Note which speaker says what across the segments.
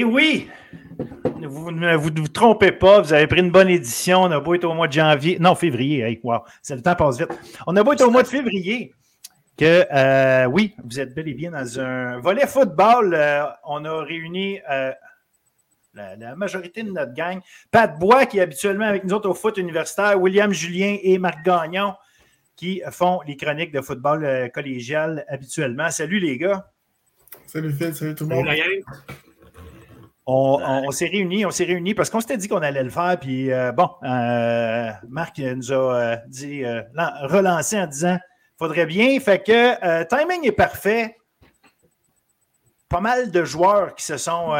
Speaker 1: Et oui, vous ne vous, trompez pas, vous avez pris une bonne édition. On a beau être au mois de janvier, non, février, hey, wow, le temps passe vite. On a beau être au mois de février que, euh, oui, vous êtes bel et bien dans un volet football. Euh, on a réuni euh, la, majorité de notre gang. Pat Bois, qui est habituellement avec nous autres au foot universitaire, William Julien et Marc Gagnon, qui font les chroniques de football collégial habituellement. Salut les gars.
Speaker 2: Salut Phil, salut tout le monde.
Speaker 1: On, s'est réunis, on s'est réunis parce qu'on s'était dit qu'on allait le faire. Puis euh, bon, euh, Marc nous a euh, dit, relancé en disant faudrait bien. Fait que timing est parfait. Pas mal de joueurs qui se sont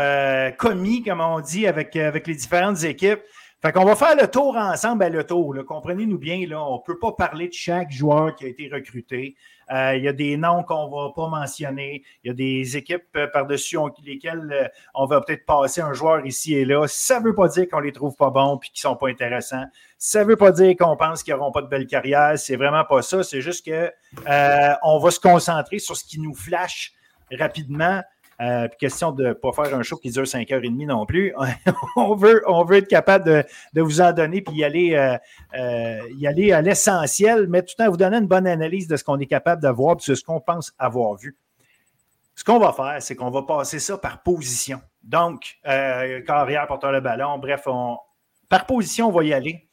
Speaker 1: commis, comme on dit, avec, avec les différentes équipes. Fait qu'on va faire le tour ensemble, le tour. Comprenez-nous bien, là, on ne peut pas parler de chaque joueur qui a été recruté. Euh, il y a des noms qu'on ne va pas mentionner. Il y a des équipes euh, par-dessus lesquelles euh, on va peut-être passer un joueur ici et là. Ça ne veut pas dire qu'on ne les trouve pas bons et qu'ils ne sont pas intéressants. Ça ne veut pas dire qu'on pense qu'ils n'auront pas de belle carrière. C'est vraiment pas ça. C'est juste qu'on va se concentrer sur ce qui nous flash rapidement. Euh, question de ne pas faire un show qui dure 5h30 non plus. on, veut, on veut être capable de, vous en donner puis y aller, euh, euh, y aller à l'essentiel, mais tout en vous donnant une bonne analyse de ce qu'on est capable de voir et de ce qu'on pense avoir vu. Ce qu'on va faire, c'est qu'on va passer ça par position. Donc, carrière, porteur le ballon, bref, par position, on va y aller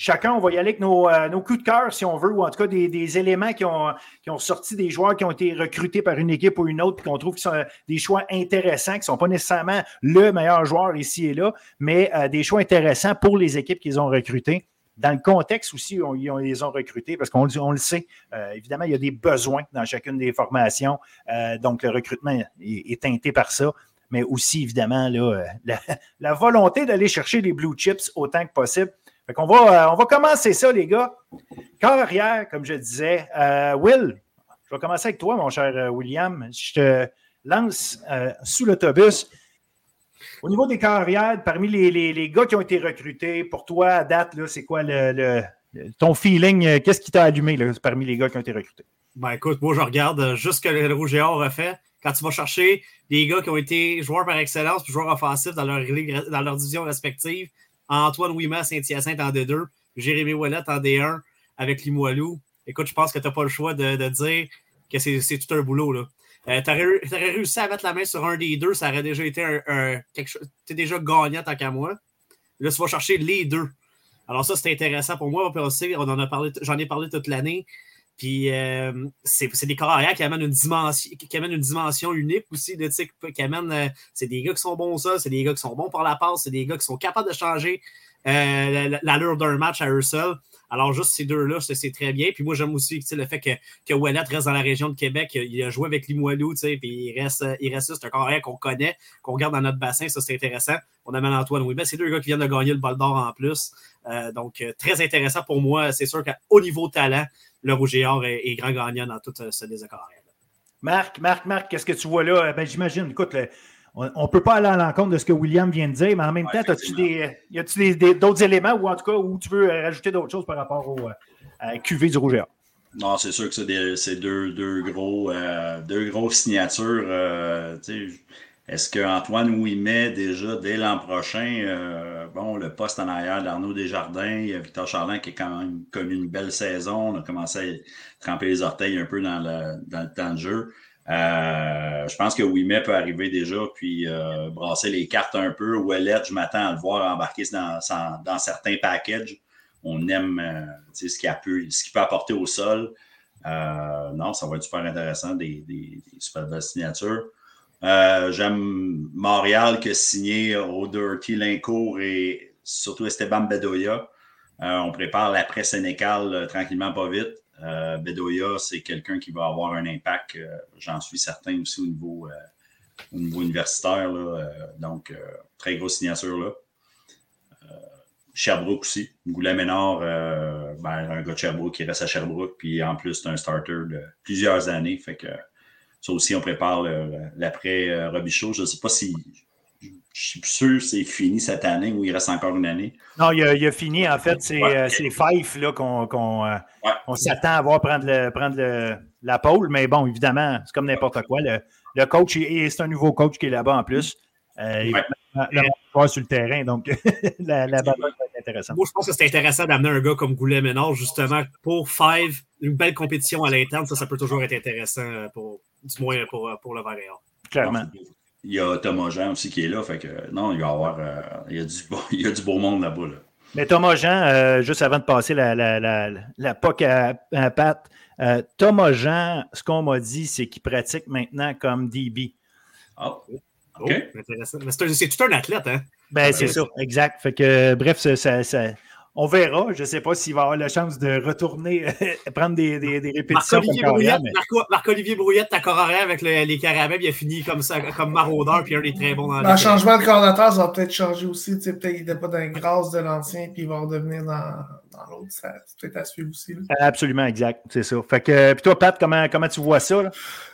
Speaker 1: chacun, on va y aller avec euh, nos, coups de cœur, si on veut, ou en tout cas des, éléments qui ont, qui ont, sorti des joueurs qui ont été recrutés par une équipe ou une autre, puis qu'on trouve qui sont des choix intéressants, qui ne sont pas nécessairement le meilleur joueur ici et là, mais euh, des choix intéressants pour les équipes qu'ils ont recrutées. Dans le contexte aussi, on, ils les ont recrutés, parce qu'on on le sait, euh, évidemment, il y a des besoins dans chacune des formations, donc le recrutement est, teinté par ça mais aussi, évidemment, là, la, la volonté d'aller chercher les blue chips autant que possible on, va, euh, on va commencer ça, les gars. Carrière, comme je disais. Euh, Will, je vais commencer avec toi, mon cher euh, William. Je te lance sous l'autobus. Au niveau des carrières, parmi les, gars qui ont été recrutés, pour toi, à date, c'est quoi ton feeling? Qu'est-ce qui t'a allumé parmi les gars qui ont été recrutés?
Speaker 3: Ben écoute, moi je regarde juste ce que le Rouge et Or a fait. Quand tu vas chercher des gars qui ont été joueurs par excellence joueurs offensifs dans leur, dans leur division respective, Antoine Ouima, Saint-Hyacinthe en D2, Jérémy Ouellet en D1 avec Limoilou. Écoute, je pense que tu n'as pas le choix de, dire que c'est tout un boulot. Euh, tu aurais, réussi à mettre la main sur un des deux, ça aurait déjà été quelque chose. Tu es déjà gagnant tant qu'à moi. Là, tu vas chercher les deux. Alors, ça, c'est intéressant pour moi. on en a parlé, j'en ai parlé toute l'année. Puis euh, c'est des carrières qui amènent une dimension, qui amènent une dimension unique aussi, de, qui amènent. Euh, c'est des gars qui sont bons ça, c'est des gars qui sont bons par la passe, c'est des gars qui sont capables de changer euh, l'allure d'un match à eux seuls. Alors, juste ces deux-là, c'est très bien. Puis moi, j'aime aussi le fait que, que reste dans la région de Québec. Il a joué avec Limoilou, puis il reste, il reste c'est un carrière qu'on connaît, qu'on garde dans notre bassin. Ça, c'est intéressant. On amène Antoine Oui, C'est deux gars qui viennent de gagner le bol d'or en plus. donc, très intéressant pour moi. C'est sûr qu'au niveau talent, le Rouge et Or est, grand gagnant dans tout euh, ce désaccord.
Speaker 1: Marc, Marc, Marc, qu'est-ce que tu vois là? Ben, J'imagine, écoute, on ne peut pas aller à l'encontre de ce que William vient de dire, mais en même temps, as-tu des, y a-tu d'autres éléments ou en tout cas où tu veux euh, rajouter d'autres choses par rapport au euh, QV du Rouge et Or?
Speaker 4: Non, c'est sûr que c'est deux, deux, gros, deux grosses signatures. Est-ce qu'Antoine Ouimet, déjà dès l'an prochain, euh, bon, le poste en arrière d'Arnaud Desjardins, il y a Victor Charland qui a quand même connu une belle saison. On a commencé à tremper les orteils un peu dans le, dans le temps de jeu. Euh, je pense que Ouimet peut arriver déjà puis euh, brasser les cartes un peu. Ouellet, je m'attends à le voir embarquer dans, certains packages. On aime ce qu'il peut, apporter au sol. non, ça va être super intéressant, des, signatures. Euh, j'aime Montréal qui a signé O'Doherty Lincourt et surtout Esteban Bedoya. Euh, on prépare l'après-Sénécal euh, tranquillement, pas vite. Bedoya, c'est quelqu'un qui va avoir un impact, j'en suis certain aussi au niveau, au niveau universitaire. donc, très grosse signature là. Sherbrooke aussi. Goulet Ménard, ben, un gars de Sherbrooke qui reste à Sherbrooke, puis en plus, c'est un starter de plusieurs années. Fait que ça aussi, on prépare l'après euh, Robichaud. Je ne sais pas si. Je suis sûr que c'est fini cette année ou il reste encore une année.
Speaker 1: Non, il a, fini. En fait, c'est ouais, euh, Fife qu'on euh, s'attend à voir prendre, le, prendre la pôle. Mais bon, évidemment, c'est comme n'importe quoi. Le, coach, et c'est un nouveau coach qui est là-bas en plus. le sur le terrain. Donc, la, la bataille va être intéressante.
Speaker 3: Moi, je pense que c'est intéressant d'amener un gars comme Goulet Ménard, justement, pour Five, une belle compétition à l'interne. Ça, ça peut toujours être intéressant, pour, du moins pour, pour le Varéor.
Speaker 1: Clairement.
Speaker 4: Il y a Thomas Jean aussi qui est là. Fait que, non, il va y avoir. Euh, il, y a du beau, il y a du beau monde là-bas. Là.
Speaker 1: Mais Thomas Jean, euh, juste avant de passer la, la, la, la POC à, à Pat, euh, Thomas Jean, ce qu'on m'a dit, c'est qu'il pratique maintenant comme DB.
Speaker 4: Ah,
Speaker 3: Oh, c'est tout un athlète, hein?
Speaker 1: Ben, c'est ça, exact. Fait que, bref, ça, ça, on verra. Je ne sais pas s'il va avoir la chance de retourner prendre des, des, des répétitions.
Speaker 3: Marc-Olivier Brouillette, ta arrière avec les Carabins, il a fini comme ça, comme maraudeur, puis un des très bons dans
Speaker 2: Le changement de coordinateur, ça va peut-être changer aussi. Peut-être qu'il n'était pas dans les grâces de l'ancien, puis il va redevenir dans, dans l'autre. C'est peut-être à suivre aussi.
Speaker 1: Absolument, exact. C'est ça. Fait que, puis toi, Pat, comment, comment tu vois ça? Là?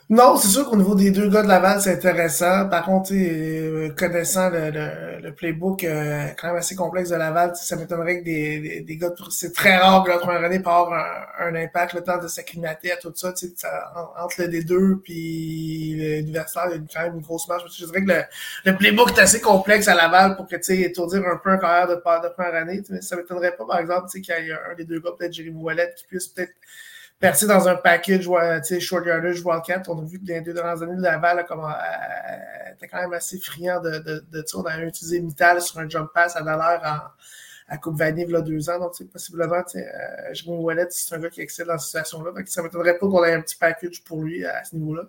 Speaker 2: Non, c'est sûr qu'au niveau des deux gars de Laval, c'est intéressant. Par contre, euh, connaissant le, le, le, playbook euh, quand même assez complexe de Laval, ça m'étonnerait que des, des, des, gars, c'est très rare que la première année peut avoir un, un, impact, le temps de s'acclimater à tout ça, ça entre le D2 puis l'universitaire, il y a quand même une grosse marche. Je dirais que le, le, playbook est assez complexe à Laval pour que, tu sais, étourdir un peu un carrière de, de première année. Mais ça m'étonnerait pas, par exemple, qu'il y ait un des deux gars, peut-être Jérémy Wallet, qui puisse peut-être percer dans un package short yardage Wildcat. On a vu que les deux dernières années, Laval comme, euh, était quand même assez friand de, de, de. On a utilisé Mittal sur un jump pass à valeur en, à Coupe Vanille il y a deux ans. Donc, possiblement, euh, Jérôme Wallet, c'est un gars qui excelle dans cette situation-là. Ça ne m'étonnerait pas qu'on ait un petit package pour lui à ce niveau-là.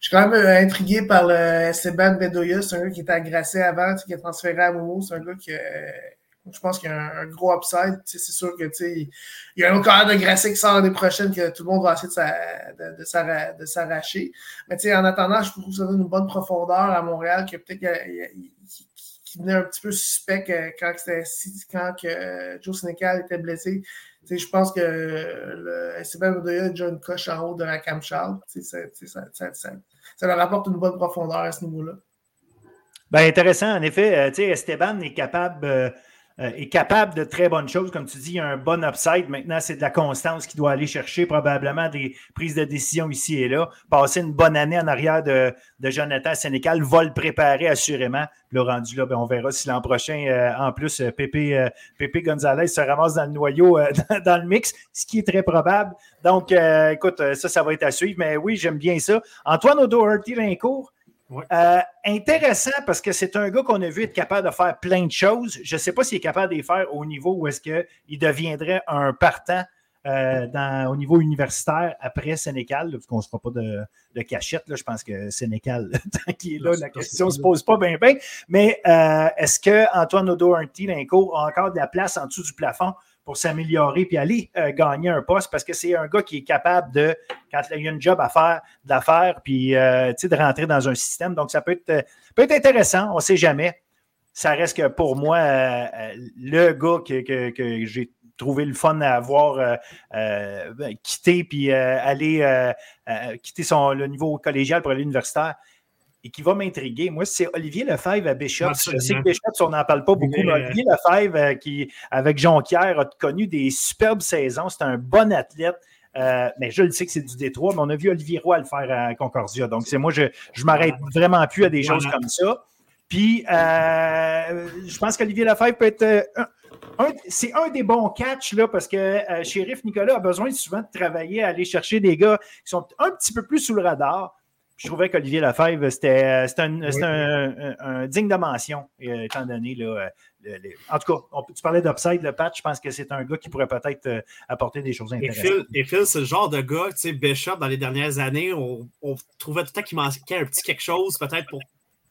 Speaker 2: Je suis quand même euh, intrigué par le Esteban Bedoya. C'est un gars qui était agressé avant, qui est transféré à Momo. C'est un gars qui, euh, je pense qu'il y a un, gros upside. C'est sûr que il y a un autre carrière de Grasset qui sort l'année prochaine que tout le monde va essayer de, s'arracher. Mais en attendant, je trouve que ça donne une bonne profondeur à Montréal que peut-être qui venait un petit peu suspect quand, quand que Joe Senecal était blessé. je pense que le SCB a déjà une coche en haut de la Cam Charles. Ça, leur apporte une bonne profondeur à ce niveau-là.
Speaker 1: Ben, intéressant, en effet. Euh, Esteban est capable euh, euh, est capable de très bonnes choses. Comme tu dis, il y a un bon upside. Maintenant, c'est de la constance qu'il doit aller chercher, probablement des prises de décision ici et là. Passer une bonne année en arrière de, de Jonathan Sénécal va le préparer assurément. Le rendu là, ben, on verra si l'an prochain, euh, en plus, euh, Pépé, Pépé, Gonzalez se ramasse dans le noyau, dans, dans, le mix, ce qui est très probable. Donc, écoute, ça, ça va être à suivre. Mais oui, j'aime bien ça. Antoine O'Doherty, Euh, intéressant parce que c'est un gars qu'on a vu être capable de faire plein de choses. Je ne sais pas s'il est capable de les faire au niveau où est-ce qu'il deviendrait un partant euh, dans, au niveau universitaire après Sénécal, parce qu'on ne se fera pas de, de cachette. Là, je pense que Sénécal, tant qu'il est là, la question ne se pose pas bien, bien. Mais euh, est-ce que Antoine a encore de la place en dessous du plafond? Pour s'améliorer puis aller euh, gagner un poste parce que c'est un gars qui est capable de, quand il y a une job à faire, de la faire puis euh, de rentrer dans un système. Donc, ça peut être, euh, peut être intéressant, on ne sait jamais. Ça reste que pour moi, le gars que, que, j'ai trouvé le fun à avoir ben, quitté puis aller quitter son, le niveau collégial pour aller et qui va m'intriguer, moi, c'est Olivier Lefebvre à Bishop. Je sais que Bishop, on n'en parle pas beaucoup, mais Olivier Lefebvre, euh, qui, avec Jonquière, a connu des superbes saisons. C'est un bon athlète. Euh, mais je le sais que c'est du Détroit, mais on a vu Olivier Roy le faire à Concordia. Donc, c'est moi, je ne m'arrête vraiment plus à des choses comme ça. Puis, euh, je pense qu'Olivier Lefebvre peut être. c'est un des bons catchs, là, parce que Shérif Nicolas a besoin souvent de travailler, à aller chercher des gars qui sont un petit peu plus sous le radar je trouvais qu'Olivier Lefebvre, c'était un, un, un, digne de mention, euh, étant donné, là, euh, en tout cas, tu parlais d'upside, le patch, je pense que c'est un gars qui pourrait peut-être euh, apporter des choses intéressantes.
Speaker 3: Et Phil, c'est le genre de gars, tu sais, Bishop, dans les dernières années, on, trouvait tout le temps qu'il manquait un petit quelque chose, peut-être pour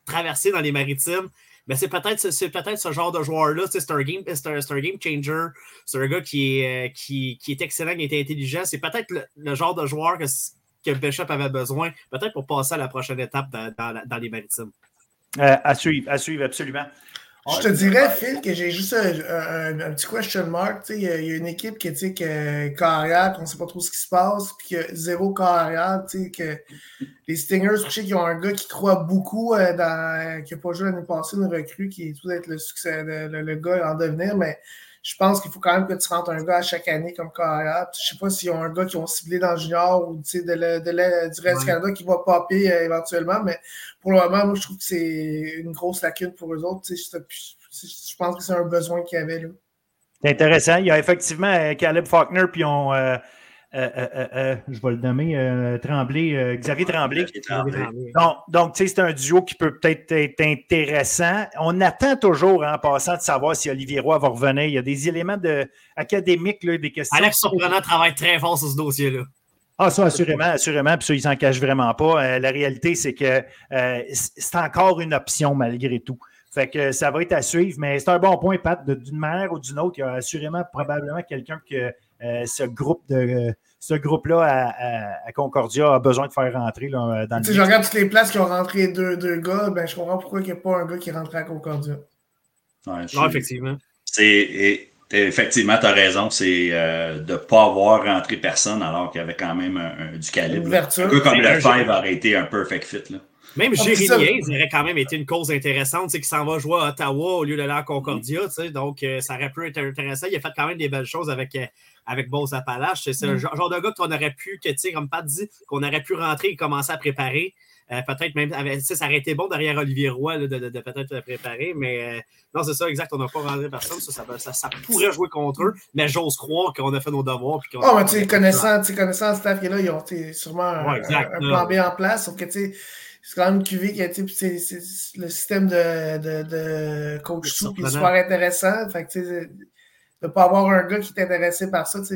Speaker 3: traverser dans les maritimes. Mais c'est peut-être peut ce genre de joueur-là. C'est un, game, un, game changer. C'est un gars qui est, qui, qui, est excellent, qui est intelligent. C'est peut-être le, genre de joueur que que Bishop avait besoin, peut-être pour passer à la prochaine étape dans, les maritimes.
Speaker 1: Euh, à suivre, à suivre, absolument.
Speaker 2: Je te dirais, Phil, que j'ai juste un, petit question mark. Il y, a une équipe qui est carrière, qu'on ne sait pas trop ce qui se passe, puis que zéro carrière. Que les Stingers, je sais qu'ils ont un gars qui croit beaucoup, euh, dans, qui n'a pas joué l'année passée, une recrue qui est tout être le succès, le, le, gars en devenir, mais je pense qu'il faut quand même que tu rentres un gars à chaque année comme carrière. Je sais pas s'ils ont un gars qui ont ciblé dans le junior ou de, du reste du Canada qui va popper euh, éventuellement, mais pour le moment, moi, je trouve que c'est une grosse lacune pour eux autres. Je, je pense que c'est un besoin qu'il y avait là.
Speaker 1: C'est intéressant. Il y a effectivement euh, Caleb Faulkner, puis on. Euh, euh, euh, je vais le nommer Tremblay, Xavier Tremblay. Donc, donc tu sais, c'est un duo qui peut peut-être être intéressant. On attend toujours, hein, en passant, de savoir si Olivier Roy va revenir. Il y a des éléments de, académiques, là, des questions.
Speaker 3: Alex Surprenant travaille très fort sur ce dossier-là.
Speaker 1: Ah, ça, assurément, assurément. Puis ça, il s'en cache vraiment pas. la réalité, c'est que c'est encore une option malgré tout. Fait que ça va être à suivre, mais c'est un bon point, Pat. D'une manière ou d'une autre, il y a assurément probablement quelqu'un que euh, ce groupe de ce groupe-là à, Concordia a besoin de faire rentrer là, dans
Speaker 2: le. Si je regarde toutes les places qui ont rentré deux, deux gars, ben, je comprends pourquoi il n'y a pas un gars qui est rentré à Concordia.
Speaker 3: Ouais, non, effectivement.
Speaker 4: C'est effectivement, tu as raison, c'est euh, de ne pas avoir rentré personne alors qu'il y avait quand même du calibre. Un peu comme le Five aurait été un perfect fit. Là.
Speaker 3: Même ah, Jérémy aurait quand même été une cause intéressante, c'est qu'il s'en va jouer à Ottawa au lieu d'aller à Concordia, donc euh, ça aurait pu être intéressant. Il a fait quand même des belles choses avec, euh, avec Beauce Appalaches. C'est le mm. genre de gars qu'on aurait pu, que, comme Pat dit, qu'on aurait pu rentrer et commencer à préparer. Euh, peut-être même, ça aurait été bon derrière Olivier Roy de, peut-être préparer, mais non, c'est ça, exact, on n'a pas rentré personne, ça, ça, pourrait jouer contre eux, mais j'ose croire qu'on a fait nos devoirs.
Speaker 2: oh, mais tu sais, connaissant, connaissant le staff qui est là, ils ont sûrement un, plan B en place, sauf que tu sais, c'est quand même QV qui a été c'est le système de, de, de coach sous qui est super intéressant. Fait que de ne pas avoir un gars qui est intéressé par ça, ça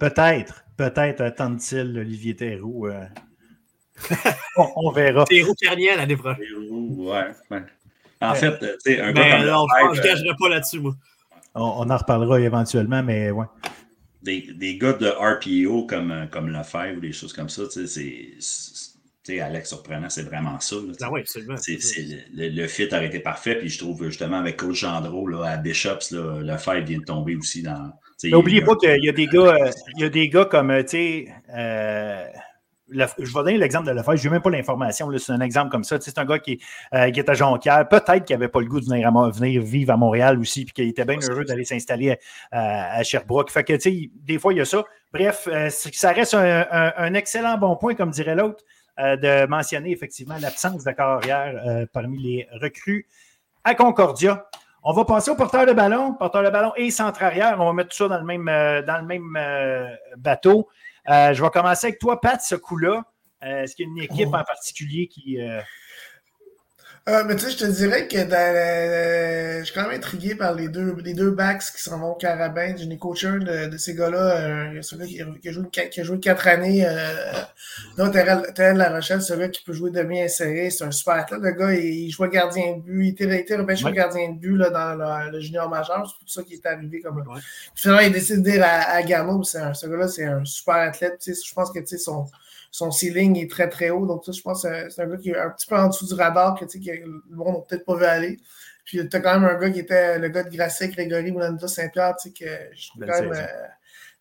Speaker 1: Peut-être, peut-être attend-il Olivier Théroux. Euh... on, verra.
Speaker 3: Théroux Carnier l'année prochaine.
Speaker 4: Théroux, ouais, ouais. En fait, tu sais, un
Speaker 3: gars ben, comme non, je ne gagerai pas là-dessus, moi.
Speaker 1: On, on, en reparlera éventuellement, mais ouais.
Speaker 4: Des, des gars de RPO comme, comme Lefebvre ou des choses comme ça, c'est Alex surprenant, c'est vraiment ça.
Speaker 3: ah oui, absolument.
Speaker 4: le, le, fit aurait été parfait. Puis je trouve justement avec Coach Gendreau là, à Bishops, là, le fight vient de tomber aussi dans.
Speaker 1: N'oubliez pas qu'il y a des gars, euh, il y a des gars comme euh, tu sais. Euh, je vais donner l'exemple de Lefebvre. Je n'ai même pas l'information. C'est un exemple comme ça. C'est un gars qui, qui est à Jonquière. Peut-être qu'il n'avait pas le goût de venir, vivre à Montréal aussi, puis qu'il était bien heureux d'aller s'installer à, Sherbrooke. Fait que, des fois, il y a ça. Bref, ça reste un, excellent bon point, comme dirait l'autre. Euh, de mentionner effectivement l'absence de carrière euh, parmi les recrues à Concordia. On va passer au porteur de ballon. Porteur de ballon et centre arrière. On va mettre tout ça dans le même, euh, dans le même bateau. je vais commencer avec toi, Pat, ce coup-là. Est-ce qu'il y a une équipe en particulier qui,
Speaker 2: mais tu sais, je te dirais que je suis quand même intrigué par les deux, les deux backs qui s'en vont au carabin. Je n'ai coaché un de, ces gars-là, qui, qui a joué quatre années. Non, Terrell La Rochelle, ce gars qui peut jouer demi inséré. C'est un super athlète. Le gars, il, jouait gardien de but. Il était, il repêché gardien de but là, dans le, junior majeur. C'est pour ça qu'il est arrivé comme ouais. Finalement, il a décidé de dire à, à Garneau, ce gars-là, c'est un super athlète. Tu sais, je pense que tu sais, son son ceiling est très très haut. Donc, ça, je pense que c'est un gars qui est un petit peu en dessous du radar que, que le monde n'a peut-être pas vu aller. Puis, tu as quand même un gars qui était le gars de Grasset, Grégory Moulanda Saint-Pierre, que je trouve quand même euh,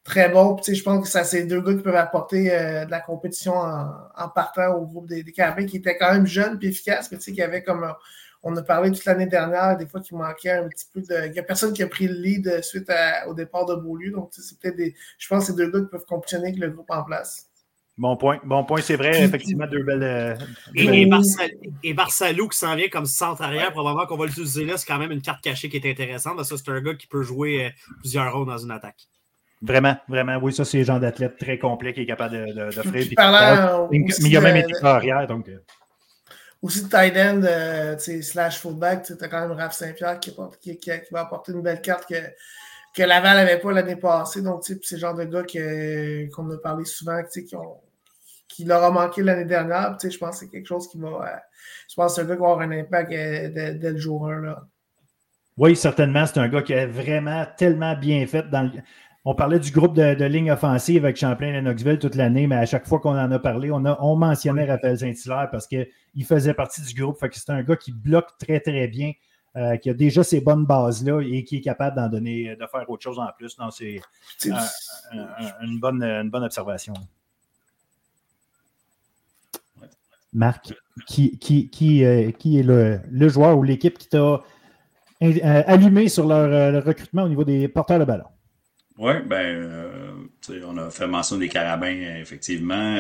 Speaker 2: très bon. Puis, je pense que ça, c'est deux gars qui peuvent apporter euh, de la compétition en, partant au groupe des, des carabins qui étaient quand même jeunes et efficaces, mais qui avaient comme. On a parlé toute l'année dernière, des fois qu'il manquait un petit peu de. Il n'y a personne qui a pris le lead suite au départ de Beaulieu. Donc, c'est peut-être des. Je pense que c'est deux gars qui peuvent compétitionner avec le groupe en place.
Speaker 1: Bon point. Bon point, c'est vrai. Effectivement, deux belles. Euh,
Speaker 3: et, Barcelou qui s'en vient comme centre arrière, probablement qu'on va l'utiliser là, c'est quand même une carte cachée qui est intéressante. Parce que c'est un gars qui peut jouer euh, plusieurs rôles dans une attaque.
Speaker 1: Vraiment, vraiment. Oui, ça, c'est le genre d'athlète très complet qui est capable d'offrir. De, mais il y a même été arrière. Donc... Euh.
Speaker 2: Aussi de tight end, slash fullback, tu as quand même Raph Saint-Pierre qui, qui, qui, va apporter une belle carte que, que Laval n'avait pas l'année passée. Donc, c'est le genre de gars qu'on a parlé souvent, qui ont qui leur a manqué l'année dernière. je pense que c'est quelque chose qui va. Euh, je pense que c'est un gars qui va avoir un impact euh, dès, le jour 1. Là.
Speaker 1: Oui, certainement. C'est un gars qui a vraiment tellement bien fait dans On parlait du groupe de, ligne offensive avec Champlain et Knoxville toute l'année, mais à chaque fois qu'on en a parlé, on, a, on mentionnait Raphaël Saint-Hilaire parce qu'il faisait partie du groupe. Fait que c'est un gars qui bloque très, très bien, euh, qui a déjà ces bonnes bases-là et qui est capable d'en donner, de faire autre chose en plus. c'est une, bonne, une bonne observation. Marc, qui, qui, qui, euh, qui est le, le, joueur ou l'équipe qui t'a allumés sur leur, recrutement au niveau des porteurs de ballon?
Speaker 4: Oui, ben, on a fait mention des carabins, effectivement.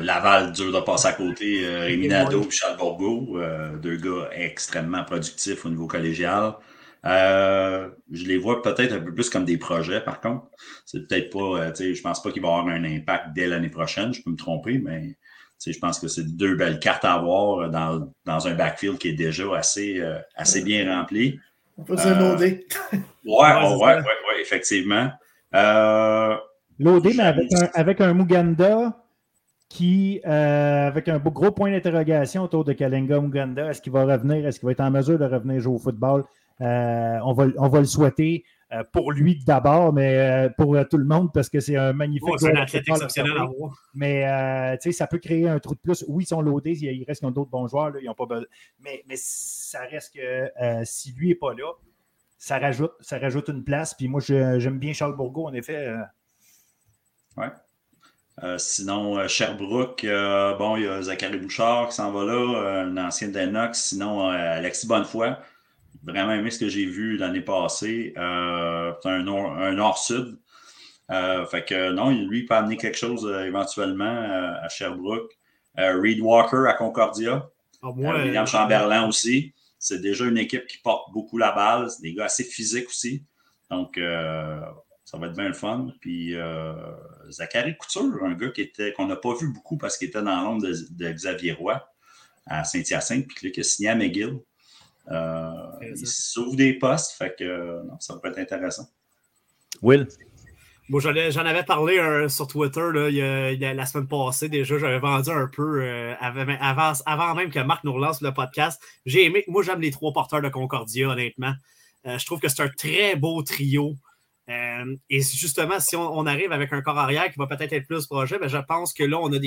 Speaker 4: Laval, dur de passer à côté. Rémi Nadeau et Charles Bourgo, deux gars extrêmement productifs au niveau collégial. Euh, je les vois peut-être un peu plus comme des projets, par contre. C'est peut-être pas, euh, tu sais, je pense pas qu'il va avoir un impact dès l'année prochaine, je peux me tromper, mais je pense que c'est deux belles cartes à avoir dans, dans, un backfield qui est déjà assez, euh, assez bien rempli.
Speaker 2: On peut dire loadé.
Speaker 4: ouais, ouais, ouais, ouais, effectivement.
Speaker 1: Loadé, mais avec un, avec un Muganda qui, avec un gros point d'interrogation autour de Kalenga Muganda, est-ce qu'il va revenir, est-ce qu'il va être en mesure de revenir jouer au football? Euh, on, va, on va le souhaiter euh, pour lui d'abord, mais euh, pour tout le monde parce que c'est un magnifique.
Speaker 3: c'est un athlète exceptionnel à voir.
Speaker 1: Mais ça peut créer un trou de plus. Oui, ils sont loadés, il reste d'autres bons joueurs. ils ont pas mais, mais ça reste que si lui n'est pas là, ça rajoute, ça rajoute une place. Puis moi, j'aime bien Charles Bourgault, en effet.
Speaker 4: Ouais. sinon, Sherbrooke, bon, il y a Zachary Bouchard qui s'en va là, un ancien d'Enox. Sinon, Alexis Bonnefoy vraiment aimé ce que j'ai vu l'année passée. Euh, c'est un, nord-sud. Euh, fait que non, lui, il peut amener quelque chose euh, éventuellement à Sherbrooke. Reed Walker à Concordia. Ah, William Chamberlain aussi. C'est déjà une équipe qui porte beaucoup la balle. C'est des gars assez physiques aussi. Donc, ça va être bien le fun. Puis Zachary Couture, un gars qui était qu'on n'a pas vu beaucoup parce qu'il était dans l'ombre de, Xavier Roy à Saint-Hyacinthe, puis qui a signé à McGill. Euh, il s'ouvre des postes, fait que ça pourrait être intéressant.
Speaker 1: Will?
Speaker 3: Bon, j'en avais parlé euh, sur Twitter la semaine passée déjà. J'avais vendu un peu euh, avant, même que Marc nous relance le podcast. J'ai aimé, moi j'aime les trois porteurs de Concordia, honnêtement. je trouve que c'est un très beau trio. et justement, si on, arrive avec un corps arrière qui va peut-être être plus projet, ben, je pense que là, on a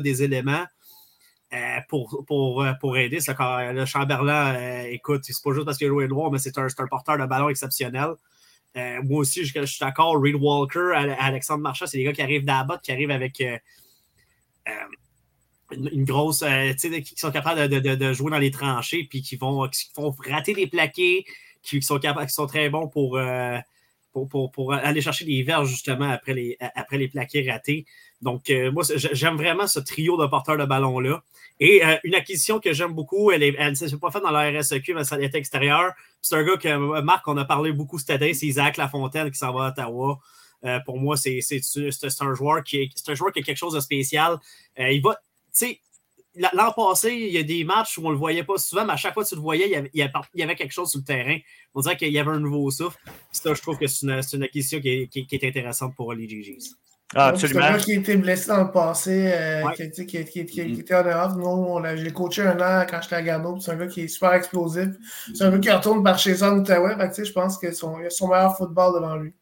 Speaker 3: des, éléments euh, pour, euh, aider. le Chamberlain, euh, écoute, c'est pas juste parce qu'il a joué droit, mais c'est un, un, porteur de ballon exceptionnel. Moi aussi, je, suis d'accord. Reed Walker, Alexandre Marchand, c'est des gars qui arrivent d'Abbott, qui arrivent avec une, grosse. tu sais, qui sont capables de, jouer dans les tranchées, puis qui vont, qui rater des plaqués, qui, sont, capables, qui sont très bons pour. Pour, pour, aller chercher des verges justement après les, après les plaqués ratés. Donc, moi, j'aime vraiment ce trio de porteurs de ballon-là. Et euh, une acquisition que j'aime beaucoup, elle ne s'est pas faite dans la RSEQ, mais ça est extérieur. C'est un gars que euh, Marc, on a parlé beaucoup cette année, c'est Isaac Lafontaine qui s'en va à Ottawa. Euh, pour moi, c'est un joueur qui un joueur qui a quelque chose de spécial. il va, tu sais, l'an passé, il y a des matchs où on ne le voyait pas souvent, mais à chaque fois que tu le voyais, il y avait, quelque chose sur le terrain. On dirait qu'il y avait un nouveau souffle. Ça, je trouve que c'est une, acquisition qui est, qui est, intéressante pour les GGs.
Speaker 1: Ah, absolument. C'est un gars
Speaker 2: qui a été blessé dans le passé, euh, qui, qui, qui, qui, mm. était en dehors. Nous, je l'ai coaché un an quand j'étais à Garneau. C'est un gars qui est super explosif. C'est un gars qui retourne par chez en Outaouais. Je pense qu'il a son meilleur football devant lui.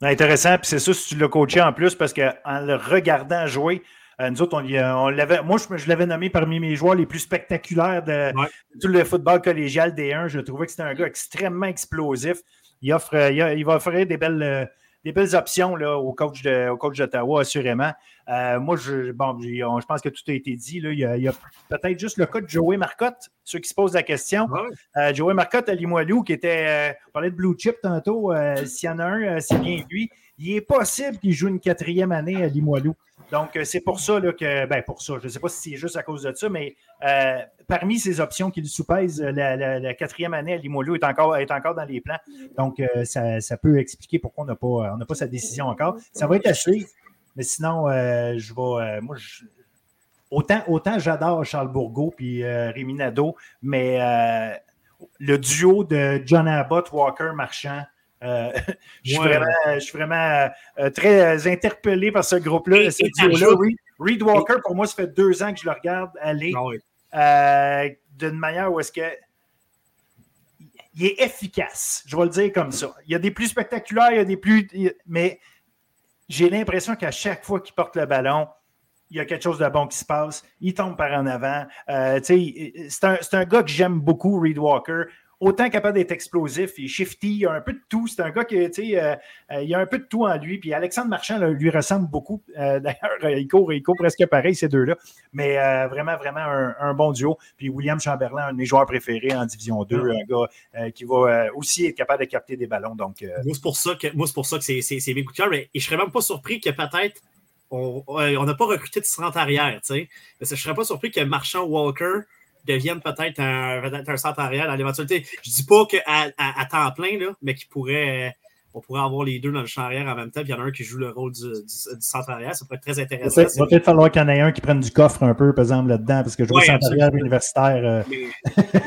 Speaker 1: Intéressant. Puis c'est ça si tu l'as coaché en plus parce qu'en le regardant jouer, euh, nous autres, on, l'avait. Moi, je, l'avais nommé parmi mes joueurs les plus spectaculaires de, tout le football collégial D1. Je trouvais que c'était un gars extrêmement explosif. Il, offre, il, va offrir des belles des belles options là, au coach d'Ottawa, assurément. Euh, moi, je, bon, je pense que tout a été dit. Là. Il y a, peut-être juste le cas de Joey Marcotte, ceux qui se posent la question. Euh, Joey Marcotte à Limoilou, qui était. Euh, on parlait de Blue Chip tantôt. S'il y en a un, c'est bien lui. Il est possible qu'il joue une quatrième année à Limoilou. Donc, c'est pour ça là, que. Ben, pour ça. Je ne sais pas si c'est juste à cause de ça, mais parmi ces options qu'il soupèse, la, quatrième année à Limoilou est encore, est encore dans les plans. Donc, euh, ça, peut expliquer pourquoi on n'a pas, pas sa décision encore. Ça va être à suivre. Mais sinon, euh, je vais. Euh, moi, autant, autant j'adore Charles Bourgault puis Rémi Nadeau, mais le duo de John Abbott, Walker, Marchand, je, suis vraiment, très interpellé par ce groupe-là, ce duo-là. Reed, Walker, pour moi, ça fait deux ans que je le regarde aller. Ah euh, d'une manière où est-ce que il est efficace. Je vais le dire comme ça. Il y a des plus spectaculaires, il y a des plus. Mais j'ai l'impression qu'à chaque fois qu'il porte le ballon, il y a quelque chose de bon qui se passe. Il tombe par en avant. Euh, c'est un, un, gars que j'aime beaucoup, Reed Walker. Autant capable d'être explosif, il est shifty, il a un peu de tout. C'est un gars qui, tu sais, euh, euh, il a un peu de tout en lui. Puis Alexandre Marchand lui ressemble beaucoup. Euh, d'ailleurs, il court, il court presque pareil, ces deux-là. Mais vraiment, vraiment un, bon duo. Puis William Chamberlain, un de mes joueurs préférés en Division 2, un gars qui va aussi être capable de capter des ballons. Donc,
Speaker 3: Moi, c'est pour ça que, moi, pour ça que c'est, mes coups de cœur. Mais je serais même pas surpris que peut-être on n'a pas recruté de 30 arrière, tu sais. Je ne serais pas surpris que Marchand Walker deviennent peut-être un, peut un centre arrière dans l'éventualité. Je ne dis pas qu'à à, temps plein, là, mais qu'il pourrait, on pourrait avoir les deux dans le champ arrière en même temps. Puis il y en a un qui joue le rôle du, centre arrière. Ça pourrait être très intéressant.
Speaker 1: Il va peut-être falloir qu'il y en ait un qui prenne du coffre un peu, par exemple, là-dedans, parce que je vois centre arrière universitaire. Euh...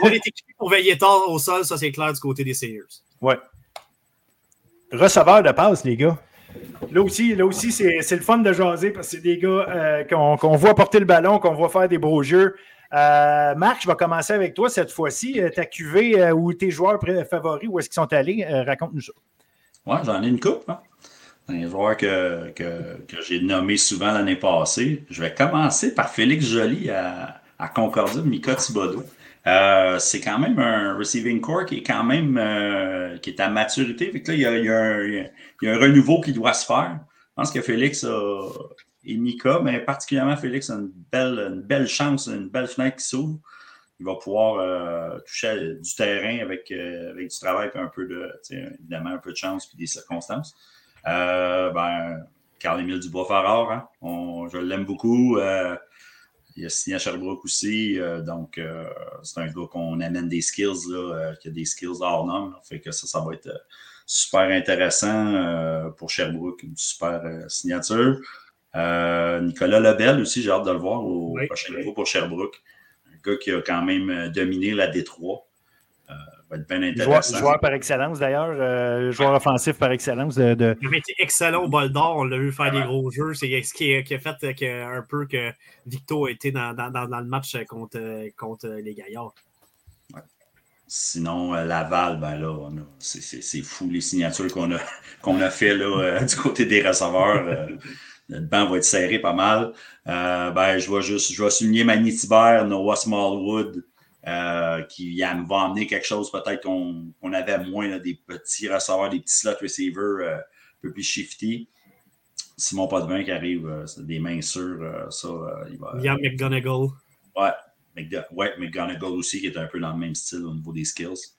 Speaker 3: on est équipé pour veiller tard au sol, ça c'est clair du côté des Sayers.
Speaker 1: Ouais. Receveur de passe, les gars. Là aussi, là aussi c'est le fun de jaser parce que c'est des gars euh, qu'on voit porter le ballon, qu'on voit faire des beaux jeux. Euh, Marc, je vais commencer avec toi cette fois-ci. Euh, ta QV euh, ou tes joueurs favoris, où est-ce qu'ils sont allés? Raconte-nous ça.
Speaker 4: Oui, j'en ai une coupe. Hein. Les joueurs que, j'ai nommés souvent l'année passée. Je vais commencer par Félix Joly à, Concordia, Mika Thibodeau. c'est quand même un receiving core qui est quand même qui est à maturité. là, il y, a, il, y a un, renouveau qui doit se faire. Je pense que Félix a, et Mika, mais particulièrement Félix a une belle, chance, une belle fenêtre qui s'ouvre. Il va pouvoir euh, toucher du terrain avec, euh, avec du travail et un peu de, évidemment, un peu de chance et des circonstances. Euh, ben, Carl-Émile Dubois-Farrar, hein? je l'aime beaucoup. il a signé à Sherbrooke aussi. donc, c'est un gars qu'on amène des skills, là, qui a des skills hors normes. fait que ça, ça va être super intéressant pour Sherbrooke. Une super signature. Euh, Nicolas Lebel aussi, j'ai hâte de le voir au prochain niveau pour Sherbrooke. Un gars qui a quand même euh, dominé la Détroit. Euh, va être bien intéressant.
Speaker 1: Joueur, par excellence d'ailleurs, euh, joueur offensif par excellence. De,
Speaker 3: Il avait été excellent au bol d'or, on l'a vu faire des gros jeux. C'est ce qui, a, fait que, un peu que Victo a été dans, dans, dans le match contre, contre les Gaillards.
Speaker 4: Sinon, Laval, ben là, c'est fou les signatures qu'on a, qu'on a fait là, du côté des receveurs le banc va être serré pas mal. Euh, ben, je vais juste, je vais souligner Manny Tibert, Noah Smallwood, euh, qui va amener quelque chose peut-être qu'on avait moins, des petits receveurs, des petits slot receivers euh, un peu plus shifty. Simon Potvin qui arrive, des mains sûres, ça, il va.
Speaker 3: A McGonagall.
Speaker 4: Ouais, ouais, McGonagall aussi, qui est un peu dans le même style au niveau des skills.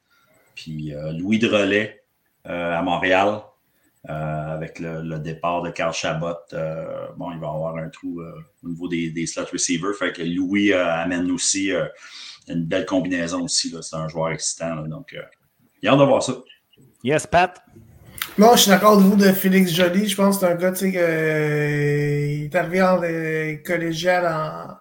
Speaker 4: Puis Louis Drolet à Montréal, avec le, départ de Carl Chabot, euh, bon, il va avoir un trou euh, au niveau des, des, slot receivers. Fait que Louis amène aussi une belle combinaison aussi. C'est un joueur excitant. donc, il a hâte de voir ça.
Speaker 1: Yes, Pat?
Speaker 2: Non, je suis d'accord avec vous de Félix Joly. Je pense que c'est un gars, tu sais, il est arrivé en collégial en.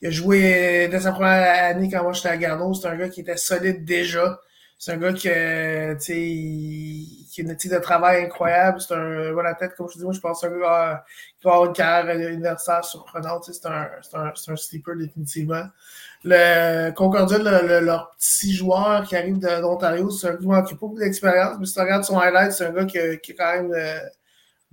Speaker 2: Il a joué dès sa première année quand moi j'étais à Garneau. C'est un gars qui était solide déjà. C'est un gars qui, tu sais, qui a une éthique de travail incroyable. C'est un, voilà, tête, comme je dis, moi, je pense que un gars qui va avoir une carrière universelle surprenante. C'est un, un, un sleeper, définitivement. Le Concordia, le, leur petit joueur qui arrive d'Ontario, c'est un gars qui n'a beaucoup d'expérience, mais si tu regardes son highlight, c'est un gars qui, qui est quand même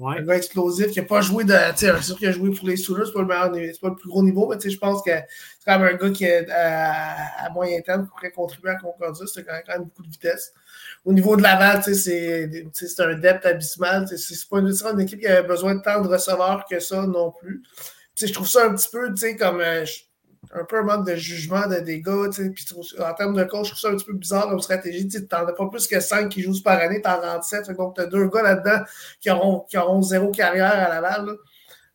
Speaker 2: un gars explosif, qui n'a pas joué de. Sais, sûr qu'il a joué pour les Steelers, c'est pas le meilleur c'est pas le plus gros niveau, mais je pense que c'est quand même un gars qui est à, moyen terme pourrait contribuer à Concordia. C'est quand, même beaucoup de vitesse. Au niveau de Laval, c'est un depth abysmal. C'est pas une, équipe qui avait besoin de tant de receveurs que ça non plus. je trouve ça un petit peu comme. Euh, un peu un manque de jugement de, des gars. Puis en termes de coach, je trouve ça un petit peu bizarre comme stratégie. Tu n'en as pas plus que 5 qui jouent par année, t'en rends 7. Donc, tu as deux gars là-dedans qui auront, qui auront zéro carrière à Laval. Là.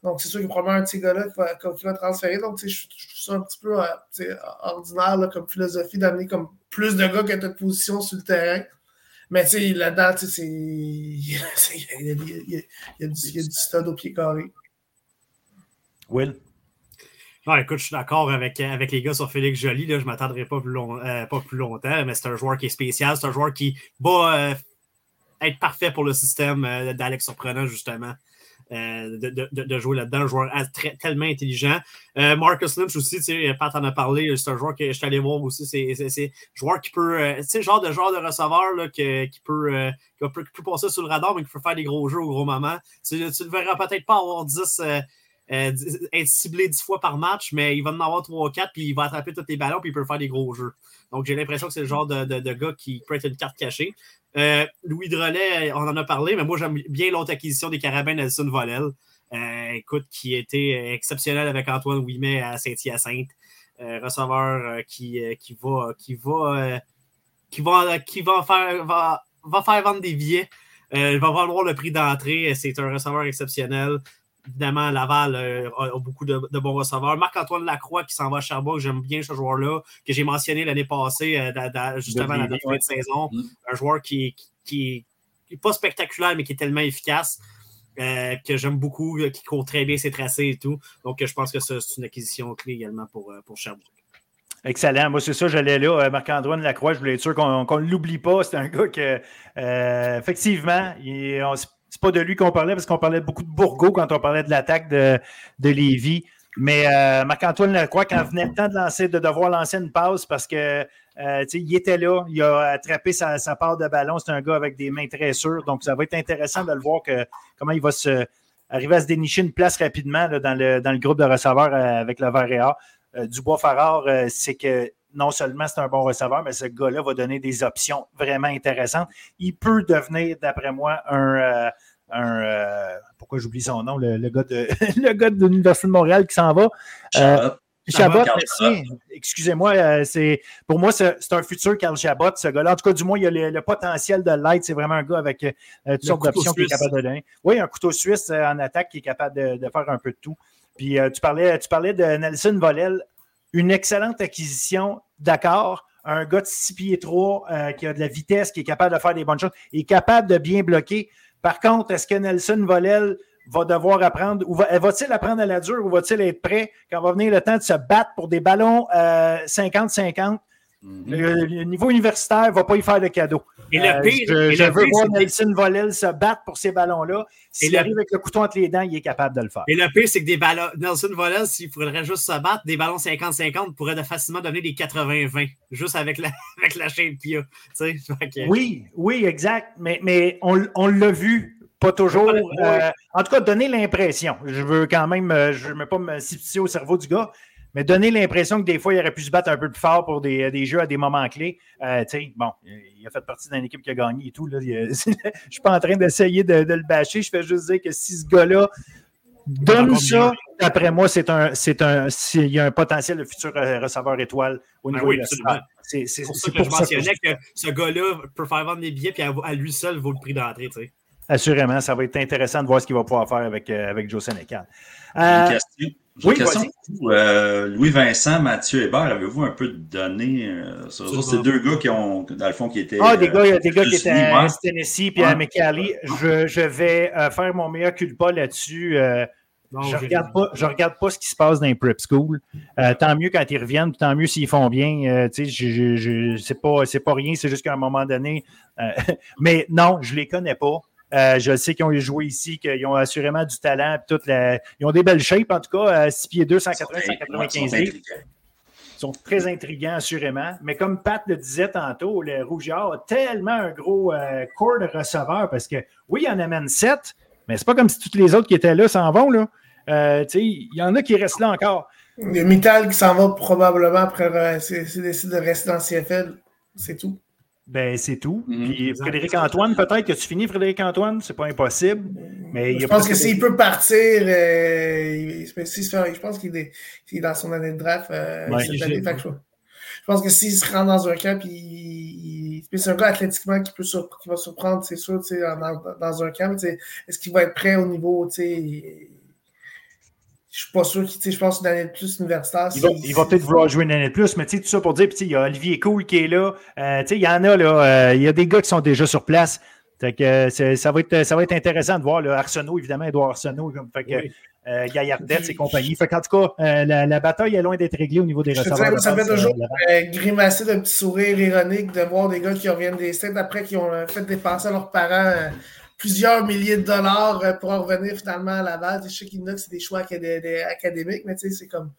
Speaker 2: Donc, c'est sûr qu'il y a probablement un de ces gars-là qui va, qui va transférer. Donc, je, trouve ça un petit peu euh, ordinaire comme philosophie d'amener comme plus de gars que ta position sur le terrain. Mais tu là-dedans, il y, a, du, du stade au pied carré.
Speaker 1: Will?
Speaker 3: Non, écoute, je suis d'accord avec, avec les gars sur Félix Joly. Je ne m'attendrai pas, plus euh, pas plus longtemps, mais c'est un joueur qui est spécial. C'est un joueur qui va euh, être parfait pour le système euh, d'Alex Surprenant, justement. De, de, jouer là-dedans, un joueur tellement intelligent. Marcus Lynch aussi, tu sais, Pat en a parlé, c'est un joueur que je suis allé voir aussi. C'est un joueur qui peut, tu sais, genre de genre de receveur là, qui, qui, peut, qui, peut, passer sur le radar, mais qui peut faire des gros jeux au gros moment. Tu, tu le verras peut-être pas avoir 10, euh, être ciblé 10 fois par match, mais il va en avoir 3 ou 4, puis il va attraper tous les ballons, puis il peut faire des gros jeux. Donc, j'ai l'impression que c'est le genre de, gars qui peut être une carte cachée. Euh, Louis Drolet, on en a parlé, mais moi, j'aime bien l'autre acquisition des Carabins Nelson Volel. Euh, écoute, qui était exceptionnel avec Antoine Ouimet à Saint-Hyacinthe. receveur qui, qui va, qui va, qui va, qui va faire, va, va faire vendre des billets. il va valoir le prix d'entrée. C'est un receveur exceptionnel. Évidemment, Laval euh, a, beaucoup de, bons receveurs. Marc-Antoine Lacroix qui s'en va à Sherbrooke, j'aime bien ce joueur-là, que j'ai mentionné l'année passée, euh, juste avant la fin de saison. Mm. Un joueur qui, qui, qui pas spectaculaire, mais qui est tellement efficace. Euh, que j'aime beaucoup, qui court très bien ses tracés et tout. Donc, je pense que c'est une acquisition clé également pour, pour Sherbrooke.
Speaker 1: Excellent. Moi, c'est ça, j'allais là. Marc-Antoine Lacroix, je voulais être sûr qu'on ne l'oublie pas. C'est un gars que, effectivement, il, on, c'est pas de lui qu'on parlait parce qu'on parlait beaucoup de Bourgo quand on parlait de l'attaque de, de Lévis. Mais euh, Marc-Antoine Lacroix, quand venait le temps de lancer, de devoir lancer une passe parce que euh, il était là, il a attrapé sa, part de ballon. C'est un gars avec des mains très sûres. Donc, ça va être intéressant de le voir que, comment il va se, arriver à se dénicher une place rapidement dans, le, dans le groupe de receveurs euh, avec le Varéa. Dubois-Farrar, c'est que non seulement c'est un bon receveur, mais ce gars-là va donner des options vraiment intéressantes. Il peut devenir, d'après moi, un. Euh, euh, pourquoi j'oublie son nom, le, gars de le gars de l'Université de Montréal qui s'en va? Euh, Chabot, merci. Excusez-moi, c'est pour moi, c'est un futur Carl Chabot, ce gars-là. En tout cas, du moins, il a le, potentiel de l'être. C'est vraiment un gars avec toutes sortes d'options qui est capable de donner. Oui, un couteau suisse en attaque qui est capable de, faire un peu de tout. Puis tu, parlais, tu parlais de Nelson Volel, une excellente acquisition d'accord? Un gars de 6 pieds 3 euh, qui a de la vitesse, qui est capable de faire des bonnes choses, est capable de bien bloquer. Par contre, est-ce que Nelson Volel va devoir apprendre, ou va, t il apprendre à la dure, ou va-t-il être prêt quand va venir le temps de se battre pour des ballons 50-50 euh, Mhm. Le, niveau universitaire ne va pas y faire de cadeau. Et le euh, pire, je, veux voir Nelson Volel se battre pour ces ballons-là. S'il arrive avec le couteau entre les dents, il est capable de le faire.
Speaker 3: Et le pire, c'est que des ballons, Nelson Volel, s'il faudrait juste se battre, des ballons 50-50 pourraient facilement donner des 80-20, juste avec la, avec la chaîne qu'il y a.
Speaker 1: Oui, oui, exact. Mais, mais on, on l'a vu pas toujours. Euh, en tout cas, donner l'impression. Je veux quand même, euh, je ne veux pas me substituer au cerveau du gars, mais donner l'impression que des fois, il aurait pu se battre un peu plus fort pour des, jeux à des moments clés. Euh, bon, il a fait partie d'une équipe qui a gagné et tout. je ne suis pas en train d'essayer de, le bâcher. Je fais juste dire que si ce gars-là donne ça, d'après moi, c'est un, c'est un, il y a un potentiel de futur euh, receveur étoile au ben niveau de la
Speaker 3: C'est pour ça que je mentionnais que, ce gars-là peut faire vendre des billets et à, lui seul vaut le prix d'entrée.
Speaker 1: Assurément, ça va être intéressant de voir ce qu'il va pouvoir faire avec, euh, avec Joe Sénécal.
Speaker 4: Une question. Oui, question euh, Louis-Vincent, Mathieu Hébert, avez-vous un peu de données euh, sur ces deux gars qui ont, dans le fond, qui étaient.
Speaker 1: Ah, des gars, des gars qui étaient à Tennessee puis à McCallie. Je, je, vais euh, faire mon meilleur culpa là-dessus. je ne regarde, pas, je regarde pas ce qui se passe dans les prep school. tant mieux quand ils reviennent, tant mieux s'ils font bien. tu sais, je, je, c'est pas, pas rien, c'est juste qu'à un moment donné. mais non, je ne les connais pas. Euh, je sais qu'ils ont joué ici, qu'ils ont assurément du talent. Toute la... Ils ont des belles shapes, en tout cas, 6 pieds 2, 180, 195 livres. Ils sont très intrigants, assurément. Mais comme Pat le disait tantôt, le Rougeard a tellement un gros euh, corps de receveur parce que, oui, il en amène 7, mais c'est pas comme si toutes les autres qui étaient là s'en vont. Là. Euh, il y en a qui restent là encore.
Speaker 2: Il y a Mittal qui s'en va probablement après s'il décide de rester dans CFL. C'est tout.
Speaker 1: Ben, c'est tout. Mhm. Puis Frédéric Antoine, peut-être que tu finis Frédéric Antoine, c'est pas impossible. Mais
Speaker 2: je pense que s'il peut partir, euh, je pense qu'il est, dans son année de draft. Euh, je pense que s'il se rend dans un camp, il, c'est un gars athlétiquement qui, peut qui va surprendre, c'est sûr, dans, dans un camp. Est-ce qu'il va être prêt au niveau je suis pas sûr qu'il, je pense une année de plus universitaire.
Speaker 1: Il va, peut-être vouloir jouer une année de plus, mais tu sais, tout ça pour dire, il y a Olivier Cool qui est là. Euh, tu sais, il y en a, là, euh, il y a des gars qui sont déjà sur place. Fait que, euh, ça, va être, ça va être intéressant de voir. Là, Arsenault, évidemment, Edouard Arsenault. Fait que, oui. Gaillardette et compagnie. Fait qu'en tout cas, la, bataille est loin d'être réglée au niveau des receveurs.
Speaker 2: ça fait toujours grimacer d'un petit sourire ironique de voir des gars qui reviennent des States après qui ont fait dépenser leurs parents plusieurs milliers de dollars euh, pour en revenir finalement à Laval. Je sais qu'il y c'est des choix académiques, mais tu sais, c'est comme.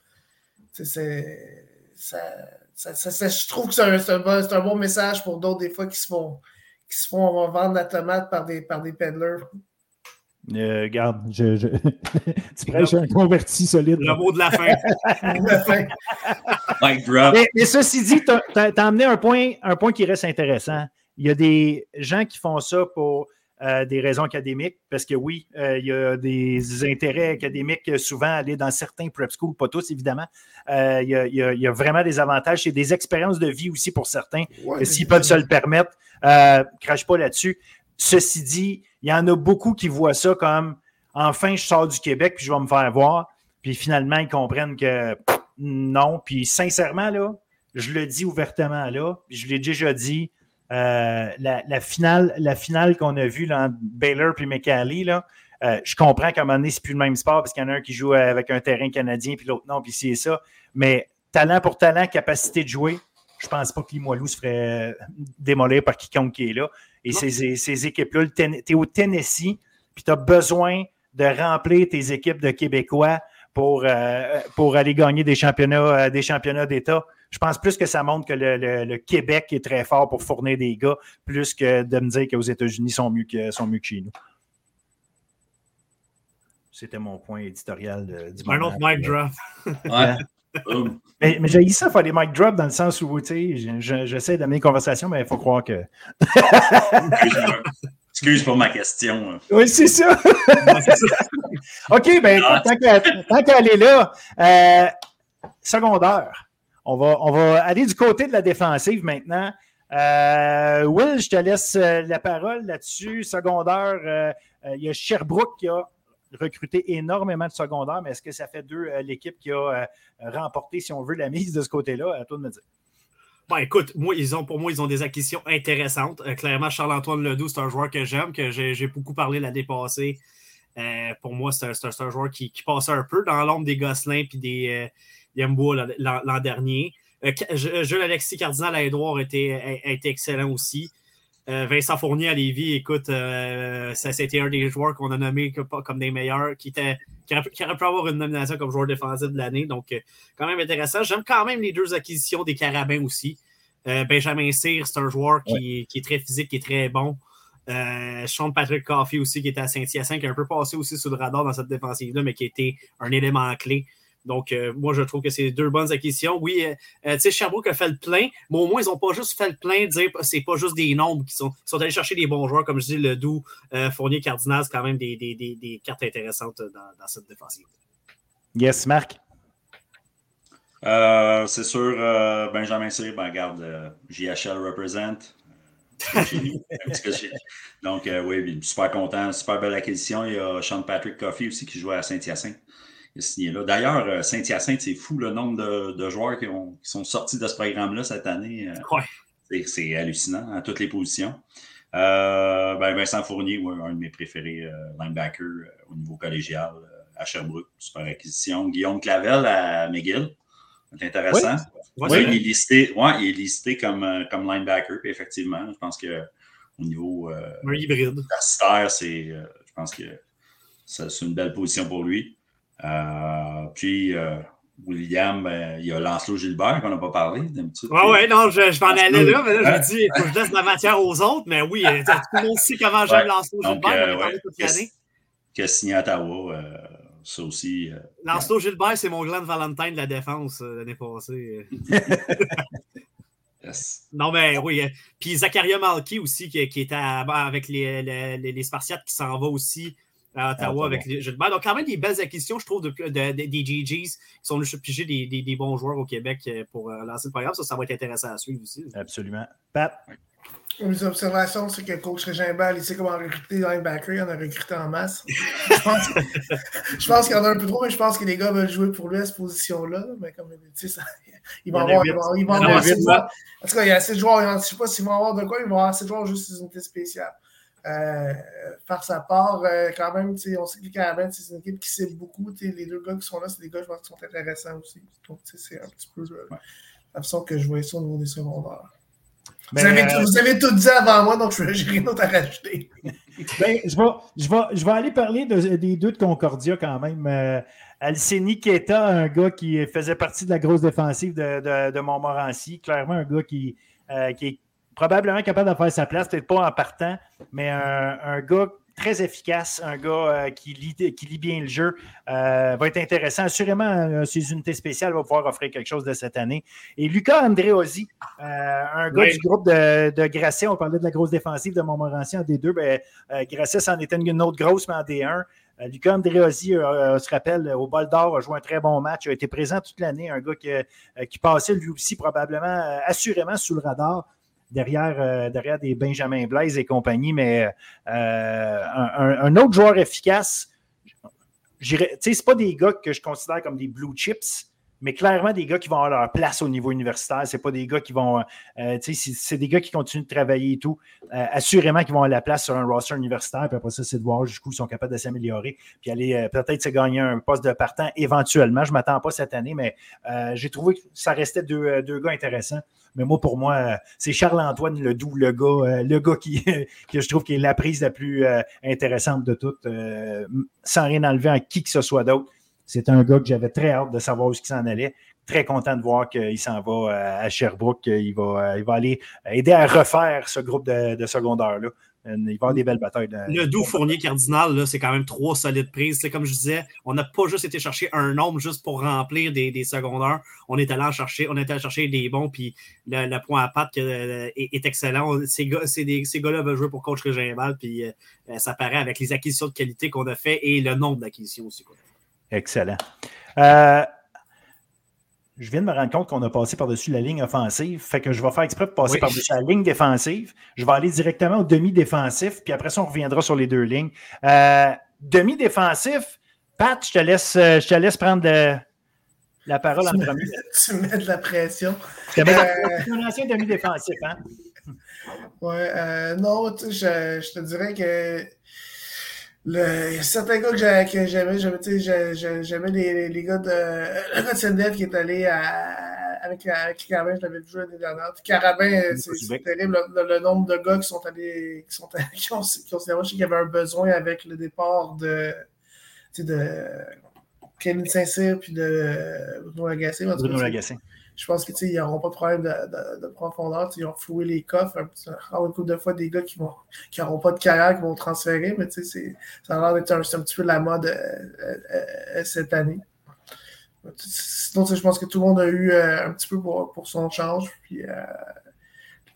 Speaker 2: C'est. Ça, ça, je trouve que c'est un, un, bon, un, bon message pour d'autres, des fois, qui se font, qui se font vendre la tomate par des, par des peddlers.
Speaker 1: Euh, garde, je, je... tu prêches un converti solide.
Speaker 3: Le mot de la fin.
Speaker 4: Mike drop.
Speaker 1: Mais, mais ceci dit, tu as, amené un point, un point qui reste intéressant. Il y a des gens qui font ça pour euh, des raisons académiques, parce que oui, euh, il y a des intérêts académiques souvent à aller dans certains prep schools, pas tous évidemment. Euh, il, y a, il, y a, vraiment des avantages. C'est des expériences de vie aussi pour certains.
Speaker 2: Ouais,
Speaker 1: S'ils peuvent se le permettre, euh, crache pas là-dessus. Ceci dit, il y en a beaucoup qui voient ça comme enfin, je sors du Québec puis je vais me faire voir. Puis finalement, ils comprennent que pff, non. Puis sincèrement, là, je le dis ouvertement là, je l'ai déjà dit. Euh, la, la, finale, la finale qu'on a vue là, entre Baylor puis McCallie, là, euh, je comprends qu'à un moment donné, c'est plus le même sport parce qu'il y en a un qui joue avec un terrain canadien puis l'autre non, puis c'est ça. Mais talent pour talent, capacité de jouer, je pense pas que Limoilou se ferait démolir par quiconque qui est là. Et ces, ces équipes-là, tu es au Tennessee, puis tu as besoin de remplir tes équipes de Québécois pour, euh, pour aller gagner des championnats, des championnats d'État. Je pense plus que ça montre que le, le, le, Québec est très fort pour fournir des gars, plus que de me dire qu'aux États-Unis sont mieux que, sont mieux que chez nous. C'était mon point éditorial de, du
Speaker 3: Un autre mic drop.
Speaker 4: Ouais.
Speaker 1: mais, mais j'ai dit ça, il faut des mic drop dans le sens où, tu sais, j'essaie d'amener une conversation, mais il faut croire que.
Speaker 4: Excuse pour ma question.
Speaker 1: Oui, c'est ça. OK, ben, ah, tant qu'elle est là, euh, secondaire. On va, on va aller du côté de la défensive maintenant. Euh, Will, je te laisse la parole là-dessus. Secondaire, euh, il y a Sherbrooke qui a recruté énormément de secondaires, mais est-ce que ça fait deux euh, l'équipe qui a euh, remporté, si on veut, la mise de ce côté-là? À toi de me dire.
Speaker 3: Bon, écoute, moi, ils ont, pour moi, ils ont des acquisitions intéressantes. Euh, clairement, Charles-Antoine Ledoux, c'est un joueur que j'aime, que j'ai beaucoup parlé l'année passée. Euh, pour moi, c'est un, un, joueur qui, qui passait un peu dans l'ombre des Gosselins et des Yambois l'an dernier. Jules Alexis Cardinal à Edouard était, a, a été excellent aussi. Euh, Vincent Fournier à Lévis, écoute, euh, ça c'était un des joueurs qu'on a nommé comme des meilleurs, qui, était, qui, aurait, qui, aurait, pu avoir une nomination comme joueur défensif de l'année. Donc, euh, quand même intéressant. J'aime quand même les deux acquisitions des Carabins aussi. Euh, Benjamin Cyr, c'est un joueur qui, ouais. qui, est très physique, qui est très bon. Sean Patrick Coffey aussi, qui était à Saint-Hyacinthe, qui a un peu passé aussi sous le radar dans cette défensive-là, mais qui était un élément clé. Donc, euh, moi, je trouve que c'est deux bonnes acquisitions. Oui, euh, tu sais, Sherbrooke a fait le plein, mais au moins, ils n'ont pas juste fait le plein de dire c'est pas juste des nombres qui sont, ils sont allés chercher des bons joueurs, comme je dis, le Doux, euh, Fournier, Cardinal, c'est quand même des, des, des, des, cartes intéressantes dans, dans, cette défensive.
Speaker 1: Yes, Marc?
Speaker 4: c'est sûr, Benjamin Cyr, ben, regarde, JHL represent. Donc, oui, super content, super belle acquisition. Il y a Sean Patrick Coffey aussi qui joue à Saint-Hyacinthe signé là. D'ailleurs, Saint-Hyacinthe, c'est fou le nombre de, de joueurs qui, ont, qui, sont sortis de ce programme-là cette année.
Speaker 3: Ouais.
Speaker 4: C'est hallucinant à toutes les positions. Euh, ben Vincent Fournier, ouais, un de mes préférés euh, linebacker euh, au niveau collégial à Sherbrooke, super acquisition. Guillaume Clavel à McGill, c'est intéressant.
Speaker 3: Oui.
Speaker 4: Ouais, il, est listé, ouais, il est listé comme, comme linebacker, puis effectivement, je pense que au niveau
Speaker 3: un hybride.
Speaker 4: c'est, je pense que c'est une belle position pour lui. Euh, puis, euh, William, ben, il y a Lancelot Gilbert qu'on n'a pas parlé.
Speaker 3: Oui, oui, non, je, je m'en allais là, mais là, je me dis, il faut que je laisse la matière aux autres, mais oui, tout le monde sait comment j'aime ouais. Lancelot Gilbert,
Speaker 4: euh,
Speaker 3: on a parlé toute l'année.
Speaker 4: Qui a signé à Ottawa, euh, ça aussi. Euh,
Speaker 3: Lancelot Gilbert, c'est mon Glenn Valentine de la défense l'année passée.
Speaker 4: yes.
Speaker 3: Non, mais oui. Puis Zachariah Malky aussi, qui, qui était à, avec les, les, les, Spartiates, qui s'en va aussi à Ottawa avec les Gilbert. Donc, quand même des belles acquisitions, je trouve, de, de, de, des GGs qui sont venus piger des, des, des, bons joueurs au Québec pour euh, lancer le programme. Ça, ça va être intéressant à suivre aussi.
Speaker 1: Absolument. Pat?
Speaker 2: Mes observations, c'est que coach Régimbal, il sait comment recruter des linebackers. Il en a recruté en masse. je pense, je pense qu'il y en a un peu trop, mais je pense que les gars veulent jouer pour lui à cette position-là. Mais comme tu sais, ça, il va avoir, il va, il va avoir assez de joueurs. En tout cas, il y a assez de joueurs. Je ne sais pas s'ils vont avoir de quoi, ils vont avoir assez de joueurs juste des unités spéciales. Euh, faire sa part, euh, quand même, on sait que les Carabins, c'est une équipe qui cible beaucoup. Les deux gars qui sont là, c'est des gars, je pense, qui sont intéressants aussi. Donc, c'est un petit peu euh, ouais. la façon que je voyais ça au niveau des secondaires. Vous, avez, euh... vous, avez, tout dit avant moi, donc je n'ai rien d'autre à rajouter.
Speaker 1: ben, je, vais, je, vais, je vais aller parler de, des deux de Concordia quand même. Euh, Alceni Keta, un gars qui faisait partie de la grosse défensive de, de, de Montmorency, clairement un gars qui, euh, qui est probablement capable de faire sa place, peut-être pas en partant, mais un, un, gars très efficace, un gars qui, lit, qui lit bien le jeu. va être intéressant. Assurément, ses unités spéciales vont pouvoir offrir quelque chose de cette année. Et Lucas Andréosi, un gars du groupe de, de Grasset, on parlait de la grosse défensive de Montmorency en D2. Ben, Grasset, c'en était une autre grosse, mais en D1. Euh, Lucas euh, euh, se rappelle, au bol d'or, a joué un très bon match, Il a été présent toute l'année, un gars qui, passait lui aussi probablement, assurément sous le radar. Derrière, derrière des Benjamin Blaise et compagnie, mais un, autre joueur efficace, ce n'est pas des gars que je considère comme des blue chips, mais clairement des gars qui vont avoir leur place au niveau universitaire. Ce pas des gars qui vont. Euh, c'est des gars qui continuent de travailler et tout. Euh, assurément qu'ils vont avoir la place sur un roster universitaire. Puis après ça, c'est de voir jusqu'où ils sont capables de s'améliorer. Puis aller euh, peut-être se gagner un poste de partant éventuellement. Je ne m'attends pas cette année, mais j'ai trouvé que ça restait deux, deux, gars intéressants. Mais moi, pour moi, c'est Charles-Antoine Ledoux, le gars, le gars qui, que je trouve qui est la prise la plus intéressante de toutes, sans rien enlever à qui que ce soit d'autre. C'est un gars que j'avais très hâte de savoir où il s'en allait. Très content de voir qu'il s'en va euh, à Sherbrooke. Il va, euh, il va aller aider à refaire ce groupe de, de secondaires-là. Il va y avoir des belles batailles.
Speaker 3: Le doux Fournier Cardinal, c'est quand même trois solides prises. C'est comme je disais, on n'a pas juste été chercher un nombre juste pour remplir des, des secondaires. On est allé chercher, on est allé chercher des bons, puis le, point à patte euh, est, excellent. Ces, gars, ces gars-là veulent jouer pour coach Régional, puis ça paraît avec les acquisitions de qualité qu'on a fait et le nombre d'acquisitions aussi.
Speaker 1: Excellent. Euh, je viens de me rendre compte qu'on a passé par-dessus la ligne offensive. Fait que je vais faire exprès de passer par-dessus la ligne défensive. Je vais aller directement au demi-défensif, puis après ça, on reviendra sur les deux lignes. Euh, demi-défensif, Pat, je te laisse, euh, je te laisse prendre la parole en premier.
Speaker 2: Tu mets de la pression.
Speaker 1: Tu mets de la pression. un ancien demi-défensif, hein?
Speaker 2: Ouais, non, je, je te dirais que le, il y a certains gars que j'aimais, j'aimais, les, les, gars de, le gars de Sendef qui est allé à, avec, avec Carabin, je l'avais vu l'année dernière. Carabin, c'est terrible le, nombre de gars qui sont allés, qui sont qui ont, qui ont, qu'il y avait un besoin avec le départ de, de Kevin Saint-Cyr puis de Bruno Lagacé.
Speaker 1: Bruno Lagacé
Speaker 2: je pense qu'ils n'auront pas de problème de, de, profondeur. Ils ont foué les coffres. Un, une couple de fois, des gars qui n'auront qui pas de carrière, qui vont transférer, mais ça a l'air d'être un, petit peu la mode euh, euh, euh, cette année. Sinon, je pense que tout le monde a eu un petit peu pour, pour son change. Puis,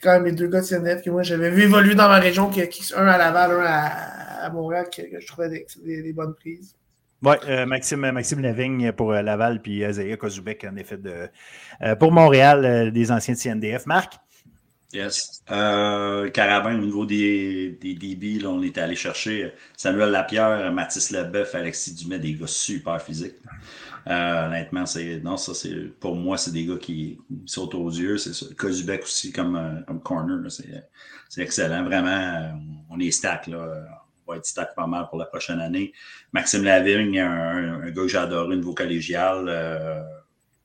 Speaker 2: quand même, les deux gars de CNF que moi j'avais vu évoluer dans ma région, qui, un à Laval, un à, Montréal, que, je trouvais des bonnes prises.
Speaker 1: Oui, euh, Maxime, Maxime Lavigne pour euh, Laval, puis Zaya Kozubek, en effet, de, euh, pour Montréal, des anciens de CNDF. Marc?
Speaker 4: Yes. Carabin, au niveau des, des DB, on est allé chercher Samuel Lapierre, Mathis Leboeuf, Alexis Dumais, des gars super physiques. honnêtement, c'est non, ça c'est pour moi, c'est des gars qui sautent aux yeux. C'est ça. Kozubek aussi comme, comme corner, c'est excellent. Vraiment, on est stack là va être pas mal pour la prochaine année. Maxime Lavigne, un, gars que j'ai adoré, niveau collégial. Euh,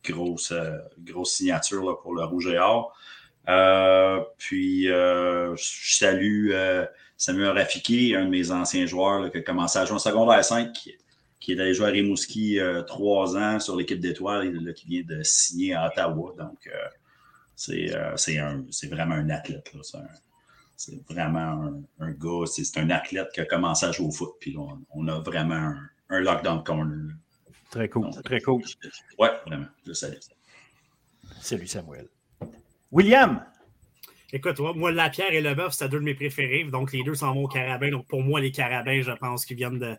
Speaker 4: grosse, euh, grosse signature pour le Rouge et Or. Euh, puis, je salue Samuel Rafiki, un de mes anciens joueurs qui a commencé à jouer en secondaire 5, qui, est allé jouer à Rimouski trois ans sur l'équipe d'étoiles, qui vient de signer à Ottawa. Donc, c'est vraiment un athlète. Là, c'est vraiment un, gars, c'est un athlète qui a commencé à jouer au foot. Puis on, a vraiment un, un, lockdown corner.
Speaker 1: Très cool. très cool.
Speaker 4: Oui, vraiment. Je salue.
Speaker 1: Salut Samuel. William.
Speaker 3: Écoute, moi, la pierre et le bœuf, c'est deux de mes préférés. Donc, les deux sont mon carabin. Donc, pour moi, les carabins, je pense qu'ils viennent de,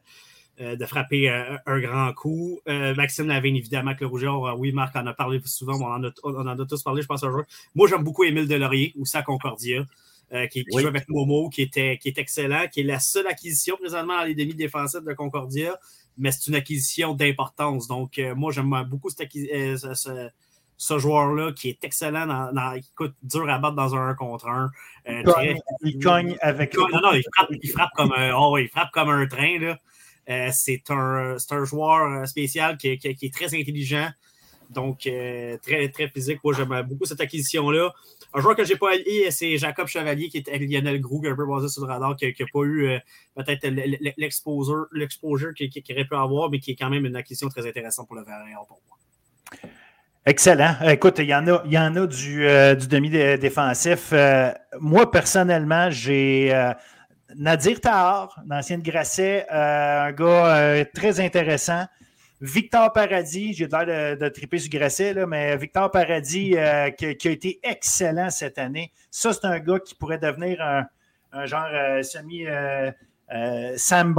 Speaker 3: euh, de frapper euh, un grand coup. Euh, Maxime Lavigne, évidemment, que le rougeur. oui, Marc en a parlé souvent, on en a, on en a tous parlé, je pense, un jour. Moi, j'aime beaucoup Émile Delaurier, ou ça Concordia. Euh, qui, joue avec Momo, qui, était, qui est excellent, qui est la seule acquisition présentement dans les demi-défensifs de Concordia, mais c'est une acquisition d'importance. Donc, euh, moi, j'aime beaucoup euh, ce, joueur-là qui est excellent, dans, dans, écoute, dur à battre dans un 1 contre 1.
Speaker 1: il, cogne, avec.
Speaker 3: non, non, il frappe, il frappe, comme, un, oh, il frappe comme un train. Là. c'est un, un, joueur spécial qui, qui, est très intelligent, donc très, très physique. Moi, j'aime beaucoup cette acquisition-là. Un joueur que je n'ai pas allié, c'est Jacob Chevalier, qui est Lionel Grou, un peu basé sur le radar, qui n'a pas eu euh, peut-être l'exposure qu'il aurait pu avoir, mais qui est quand même une acquisition très intéressante pour le Valérian pour moi.
Speaker 1: Excellent. Écoute, il y en a, il y en a du, euh, du demi-défensif. Euh, moi, personnellement, j'ai Nadir Tahar, l'ancien de Grasset, un gars très intéressant. Victor Paradis, j'ai l'air de, de, triper sur Grasset, là, mais Victor Paradis qui, a été excellent cette année. Ça, c'est un gars qui pourrait devenir un, genre semi. Sam,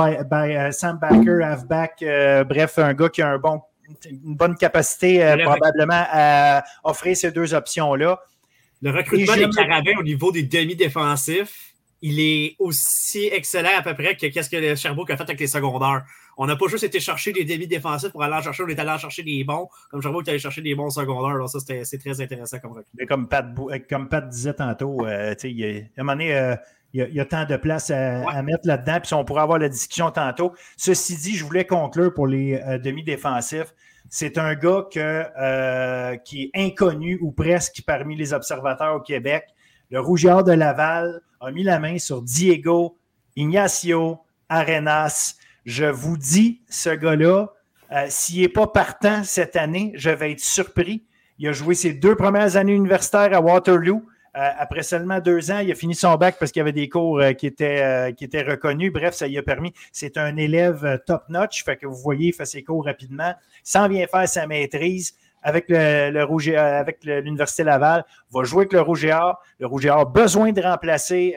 Speaker 1: Sam Backer, halfback, bref, un gars qui a un bon une bonne capacité euh, probablement à offrir ces deux options-là.
Speaker 3: Le recrutement des Caravans au niveau des demi-défensifs, il est aussi excellent à peu près que qu'est-ce que Sherbrooke a fait avec les secondaires. On n'a pas juste été chercher des demi-défensifs pour aller en chercher, on est allé en chercher des bons, comme Sherbrooke est allé chercher des bons secondaires. Alors ça, c'est très intéressant comme.
Speaker 1: Comme Pat, comme Pat disait tantôt, euh, il y a, à un moment donné, euh, il y, a, tant de place à, mettre là-dedans. Puis on pourra avoir la discussion tantôt. Ceci dit, je voulais conclure pour les demi-défensifs. C'est un gars que, euh, qui est inconnu ou presque parmi les observateurs au Québec. Le Rougeard de Laval a mis la main sur Diego Ignacio Arenas. Je vous dis, ce gars-là, euh, s'il n'est pas partant cette année, je vais être surpris. Il a joué ses deux premières années universitaires à Waterloo. Euh, après seulement deux ans, il a fini son bac parce qu'il y avait des cours euh, qui, étaient, reconnus. Bref, ça lui a permis. C'est un élève top-notch. Fait que vous voyez, il fait ses cours rapidement. Sans bien faire sa maîtrise avec le, avec l'Université Laval, va jouer avec le Rouge et. Le Rouge a besoin de remplacer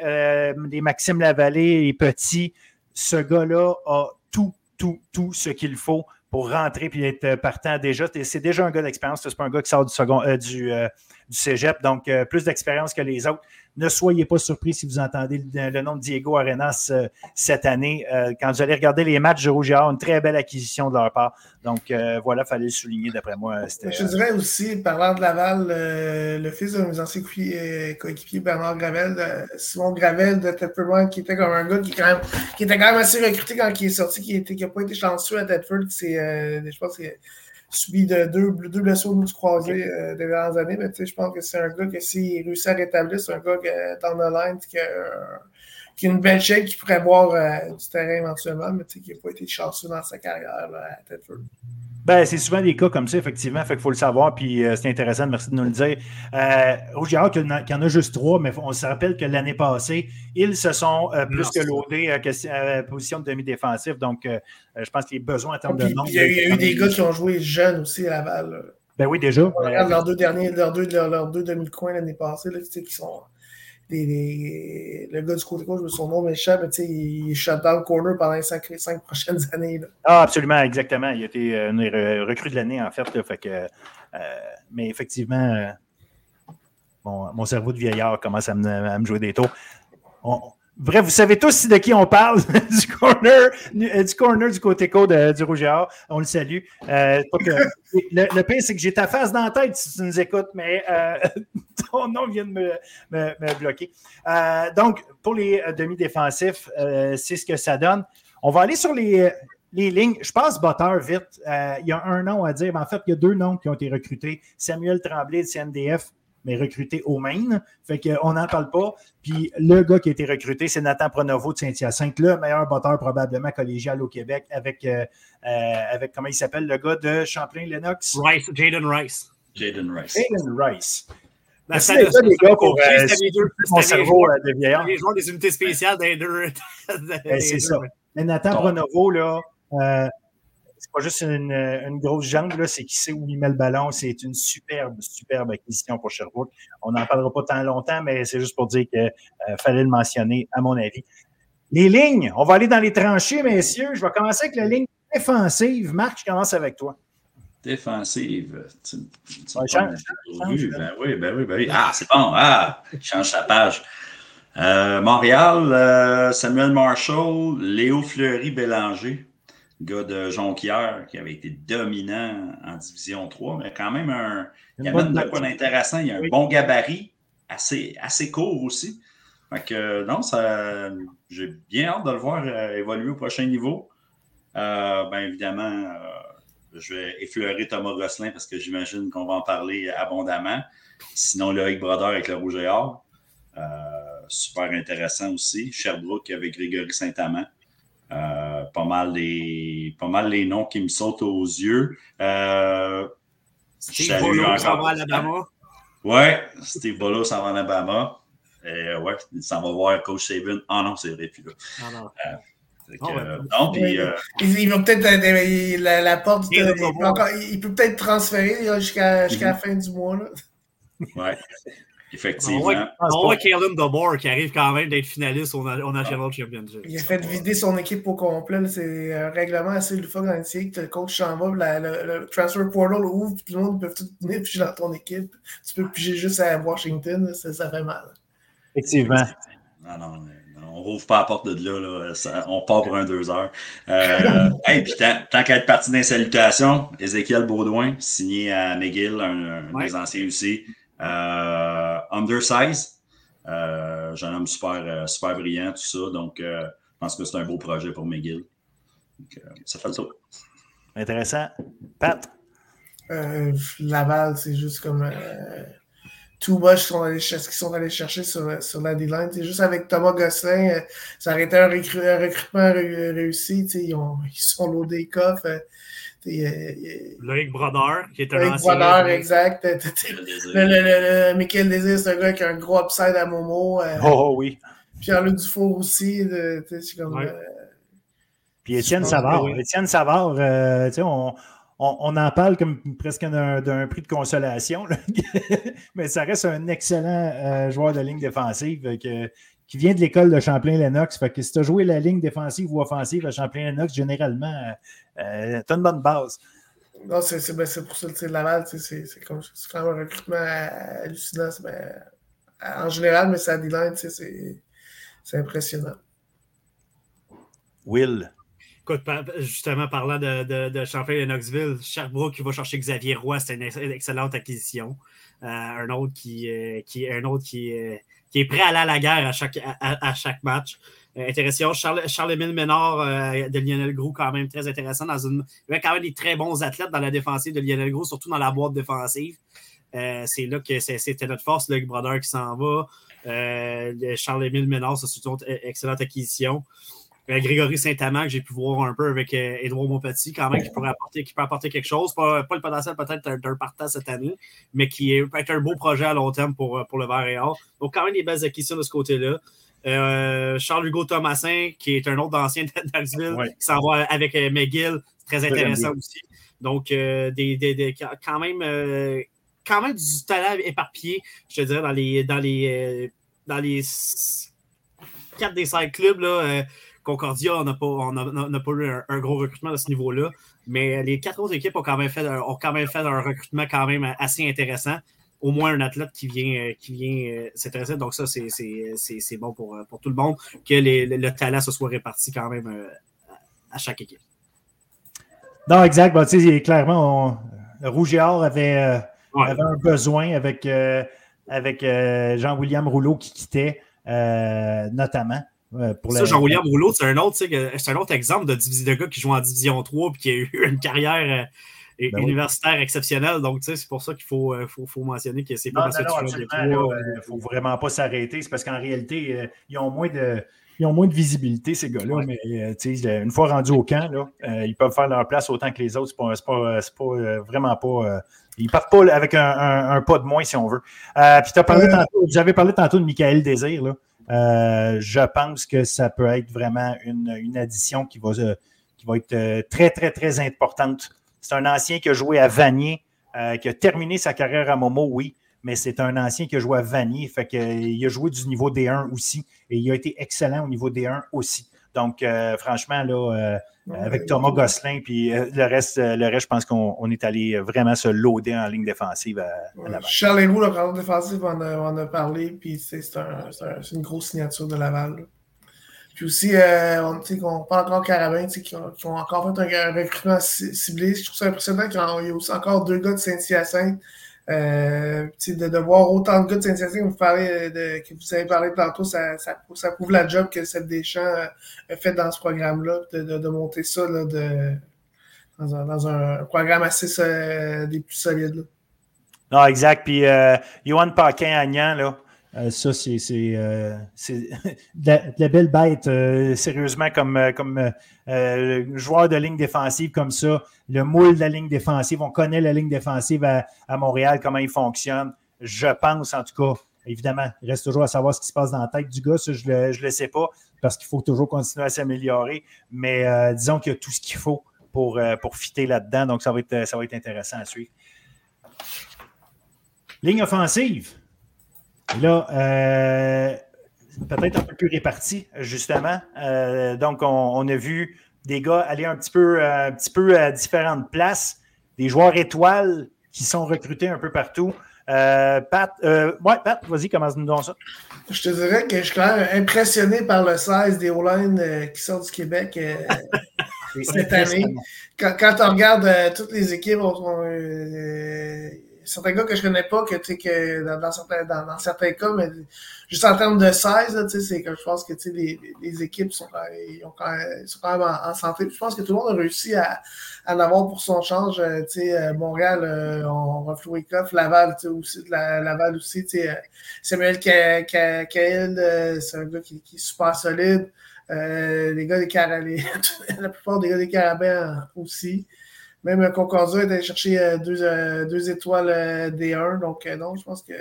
Speaker 1: les Maxime Lavallée et Petit. Ce gars-là a tout, tout, tout ce qu'il faut pour rentrer et être partant déjà. C'est déjà un gars d'expérience. C'est pas un gars qui sort du, second, du, du cégep, donc euh, plus d'expérience que les autres. Ne soyez pas surpris si vous entendez le, nom de Diego Arenas euh, cette année. Euh, quand vous allez regarder les matchs de Rouge une très belle acquisition de leur part. Donc voilà, il fallait le souligner d'après moi.
Speaker 2: Je dirais aussi, parlant de Laval, le fils de nos anciens coéquipiers, Bernard Gravel, Simon Gravel de Tedford qui était comme un gars qui, qui était quand même assez recruté quand il est sorti, qui n'a pas été chanceux à Tedford. je pense que subi de deux, deux blessures du croisé euh, des dernières années. Mais je pense que c'est un gars que s'il réussit à rétablir, c'est un gars que, dans le line qui a, qui a une belle shape, qui pourrait boire euh, du terrain éventuellement, mais qui n'a pas été chanceux dans sa carrière là, à Tedford.
Speaker 1: Ben, c'est souvent des cas comme ça, effectivement. Fait qu'il faut le savoir, puis euh, c'est intéressant, merci de nous le dire. Euh, Rouge et qu'il y en a juste trois, mais on se rappelle que l'année passée, ils se sont euh, plus que loadés à position de demi-défensif. Donc, je pense qu'il y a besoin en termes de
Speaker 2: nombre. Il y a, eu des gars qui ont joué jeunes aussi à Laval.
Speaker 1: Ben oui, déjà.
Speaker 2: On regarde leurs deux derniers, leurs deux, leurs, deux demi-coins l'année passée, là, qui sont le gars du côté gauche, son nom m'échappe, mais il shut down le corner pendant les cinq, prochaines années. Là.
Speaker 1: Ah, absolument, exactement. Il a été euh, une recrue de l'année, en fait. fait que, euh, mais effectivement, euh, mon, cerveau de vieillard commence à me, jouer des tours. Bref, vous savez tous de qui on parle, du corner du, corner du côté code du Rouge On le salue. Euh, le, le, pire, c'est que j'ai ta face dans la tête si tu nous écoutes, mais euh, ton nom vient de me, bloquer. Euh, donc, pour les demi-défensifs, c'est ce que ça donne. On va aller sur les, les lignes. Je passe Butter vite. il y a un nom à dire. Mais en fait, il y a deux noms qui ont été recrutés. Samuel Tremblay de CNDF mais recruté au Maine. Fait qu'on n'en parle pas. Puis le gars qui a été recruté, c'est Nathan Pronovo de Saint-Hyacinthe, le meilleur batteur probablement collégial au Québec avec, euh, euh, avec comment il s'appelle, le gars de Champlain-Lennox?
Speaker 3: Rice, Jaden Rice.
Speaker 4: Jaden Rice.
Speaker 1: Jaden Rice.
Speaker 3: Ben, c'est les gars pour euh, mon cerveau de vieillard. Les joueurs des unités spéciales des deux.
Speaker 1: Ben, c'est ça. Mais Nathan Pronovo, là, c'est pas juste une, grosse jambe, c'est qu'il sait où il met le ballon. C'est une superbe, superbe acquisition pour Sherbrooke. On n'en parlera pas tant longtemps, mais c'est juste pour dire qu'il euh, fallait le mentionner, à mon avis. Les lignes, on va aller dans les tranchées, messieurs. Je vais commencer avec la ligne défensive. Marc, je commence avec toi.
Speaker 4: Défensive. Tu, ben, oui, ben oui, ben oui. Ah, c'est bon. Ah, change sa page. Euh, Montréal, euh, Samuel Marshall, Léo Fleury-Bélanger gars de Jonquière qui avait été dominant en Division 3, mais quand même un. Il y a même de quoi d'intéressant. Il y a un bon gabarit, assez, assez court aussi. Fait que non, ça, j'ai bien hâte de le voir euh, évoluer au prochain niveau. Euh, bien évidemment, euh, je vais effleurer Thomas Gosselin parce que j'imagine qu'on va en parler abondamment. Sinon, Loïc Brodeur avec le Rouge et Or. super intéressant aussi. Sherbrooke avec Grégory Saint-Amand. Euh, pas, mal les, pas mal les noms qui me sautent aux yeux. Euh,
Speaker 3: Steve Bolo s'en va à Alabama.
Speaker 4: Ouais, Steve Bolo s'en va à Alabama. Et, ouais, il s'en va voir Coach Saban. Ah non, c'est vrai, puis là.
Speaker 3: Non, non.
Speaker 4: Que, euh, non, puis, euh,
Speaker 2: il, il, va peut-être la, la, porte. Il, il, encore, il, peut peut-être transférer jusqu'à jusqu la fin du mois. Là.
Speaker 4: Ouais. Effectivement.
Speaker 3: On voit Kalen DeBoer qui arrive quand même d'être finaliste au, au National ah. Championship.
Speaker 2: Il a fait vider son équipe au complet. C'est un règlement assez loufoque dans le Le coach s'en va, le, le, transfer portal ouvre, puis tout le monde peut tout venir piger dans ton équipe. Tu peux piger juste à Washington, ça, ça fait mal.
Speaker 1: Effectivement.
Speaker 4: Non, non, on rouvre pas la porte de là, là ça, on part pour un deux heures. Euh, hey, puis tant, tant qu'à être parti d'insalutation, Ézéchiel Baudouin, signé à McGill, un, un ouais. des anciens aussi. Euh, undersize, euh, jeune homme super, euh, super brillant, tout ça. Donc, euh, je pense que c'est un beau projet pour McGill. Donc, euh, ça fait le tour.
Speaker 1: Intéressant. Pat?
Speaker 2: Laval, c'est juste comme tout much qu'ils sont allés, sont allés chercher sur, sur la D-line. C'est juste avec Thomas Gosselin, ça aurait été un, recru un recrutement réussi. Ils, ont, ils sont loadés coffres.
Speaker 3: Loïc Brodeur, qui est un
Speaker 2: Loïc Brodeur, exact. Le, le, le, Michael Désir, c'est un gars qui a un gros upside à Momo.
Speaker 1: Euh, oh, oui.
Speaker 2: Pierre-Luc Dufour aussi. c'est comme, ouais. euh,
Speaker 1: Puis Étienne Savard. Oui. Étienne Savard, euh, on, on, on, en parle comme presque d'un prix de consolation, mais ça reste un excellent euh, joueur de ligne défensive que, qui vient de l'école de Champlain-Lennox. Fait que si tu as joué la ligne défensive ou offensive à Champlain-Lennox, généralement, euh, tu as une bonne base.
Speaker 2: Non, c'est ben, pour ça que Laval, c'est quand même un recrutement hallucinant. Ben, en général, mais ça D-line, c'est impressionnant.
Speaker 1: Will.
Speaker 3: Écoute, justement, parlant de, de, de Champlain-Lennoxville, Sherbrooke qui va chercher Xavier Roy, c'est une excellente acquisition. Euh, un autre qui, euh, qui, un autre qui, euh, qui est prêt à aller à la guerre à chaque, à, à chaque match. Euh, intéressant. Charles, Charles-Émile Ménard euh, de Lionel Gros, quand même très intéressant. Dans une... Il y avait quand même des très bons athlètes dans la défensive de Lionel Gros, surtout dans la boîte défensive. Euh, c'est là que c'était notre force, le Brother qui s'en va. Euh, Charles-Émile Ménard, c'est une excellente acquisition. Euh, Grégory Saint-Amand, que j'ai pu voir un peu avec euh, Edouard Montpetit, quand même, qui, pourrait apporter, qui peut apporter quelque chose. Pas, pas le potentiel peut-être d'un partant cette année, mais qui est, peut être un beau projet à long terme pour, pour le Vert et Or. Donc, quand même des belles acquisitions de ce côté-là. Euh, Charles-Hugo Thomasin, qui est un autre ancien de ouais. qui s'en va avec euh, McGill, très intéressant aussi. Donc, euh, des, des, des, quand même euh, quand même du talent éparpillé, je te dirais, dans les dans les dans les quatre des cinq clubs. Là, Concordia, on n'a pas, on a, on a pas eu un, un, gros recrutement à ce niveau-là. Mais les quatre autres équipes ont quand même fait, ont quand même fait un recrutement quand même assez intéressant au moins un athlète qui vient, euh, qui vient euh, s'intéresser. Donc, ça, c'est bon pour, euh, pour tout le monde, que les, le, le, talent se soit réparti quand même à chaque équipe.
Speaker 1: Non, exact. Bon, clairement, on, Rouge et Or avait, ouais. avait un besoin avec, avec Jean-William Rouleau qui quittait, notamment.
Speaker 3: Pour ça, la... Jean-William Rouleau, c'est un, autre, un autre exemple de, de gars qui joue en Division 3 et qui a eu une carrière ben universitaire oui. exceptionnel. Donc, c'est pour ça qu'il faut, euh, faut, faut, mentionner que c'est pas parce
Speaker 1: que tu Il ne faut vraiment pas s'arrêter. C'est parce qu'en réalité, euh, ils ont moins de. Ils ont moins de visibilité, ces gars-là, ouais. mais euh, une fois rendus au camp, là, euh, ils peuvent faire leur place autant que les autres. C'est pas, pas, pas vraiment pas. ils partent pas avec un, un, un, pas de moins, si on veut. puis as parlé tantôt, vous avez parlé tantôt de Michael Désir. Là. Je pense que ça peut être vraiment une, addition qui va, qui va être très, très, très importante c'est un ancien qui a joué à Vanier, euh, qui a terminé sa carrière à Momo, oui, mais c'est un ancien qui a joué à Vanier. Fait qu'il euh, a joué du niveau D1 aussi et il a été excellent au niveau D1 aussi. Donc, euh, franchement, là, euh, avec Thomas Gosselin, puis euh, le reste, le reste, je pense qu'on est allé vraiment se loader en ligne défensive à, à
Speaker 2: Charles Héroux, le grand défensif, on a, on a parlé, puis c'est un, un, une grosse signature de Laval. Là. Puis aussi, on, on parle encore Carabin, qui ont, qui ont encore fait un, un, recrutement ciblé. Je trouve ça impressionnant qu'il y a aussi encore deux gars de Saint-Hyacinthe. Euh, de, de, voir autant de gars de Saint-Hyacinthe, vous, parlez de, que vous avez parlé tantôt, ça, ça, ça prouve la job que Seb Deschamps a fait dans ce programme-là, de, de, de, monter ça là, de, dans, un, dans un programme assez euh, des plus solides. Là.
Speaker 1: Non, exact. Puis, euh, Johan Paquin-Agnan, là, euh, ça, c'est euh, de, la, belle bête, euh, sérieusement, comme, comme joueur de ligne défensive comme ça, le moule de la ligne défensive, on connaît la ligne défensive à, à Montréal, comment il fonctionne. Je pense, en tout cas, Évidemment, il reste toujours à savoir ce qui se passe dans la tête du gars. Ça, je ne le, sais pas parce qu'il faut toujours continuer à s'améliorer. Mais disons qu'il y a tout ce qu'il faut pour, pour fitter là-dedans. Donc, ça va, être, ça va être intéressant à suivre. Ligne offensive. Là, euh, peut-être un peu plus répartie, justement. donc, on, a vu des gars aller un petit peu, un petit peu à différentes places, des joueurs étoiles qui sont recrutés un peu partout. Euh, Pat, euh, ouais, Pat, vas-y, commence-nous donc ça.
Speaker 2: Je te dirais que je suis quand même impressionné par le 16 des euh, qui sortent du Québec cette année. Quand, quand on regarde toutes les équipes, on, certains gars que je connais pas, que, que dans, certains, dans, certains cas, mais juste en termes de 16, c'est que je pense que les, les équipes sont, ils quand même, sont quand même en, santé. Je pense que tout le monde a réussi à, à en avoir pour son change. Euh, euh, Montréal, euh, on va flouer Coff, Laval aussi, la, Laval aussi. Samuel Cahill, c'est un gars qui, qui, est super solide. les gars des Carabins, la plupart des gars des Carabins aussi. Même Concordia est allé chercher euh, deux, euh, deux étoiles euh, D1. Donc, non, je pense que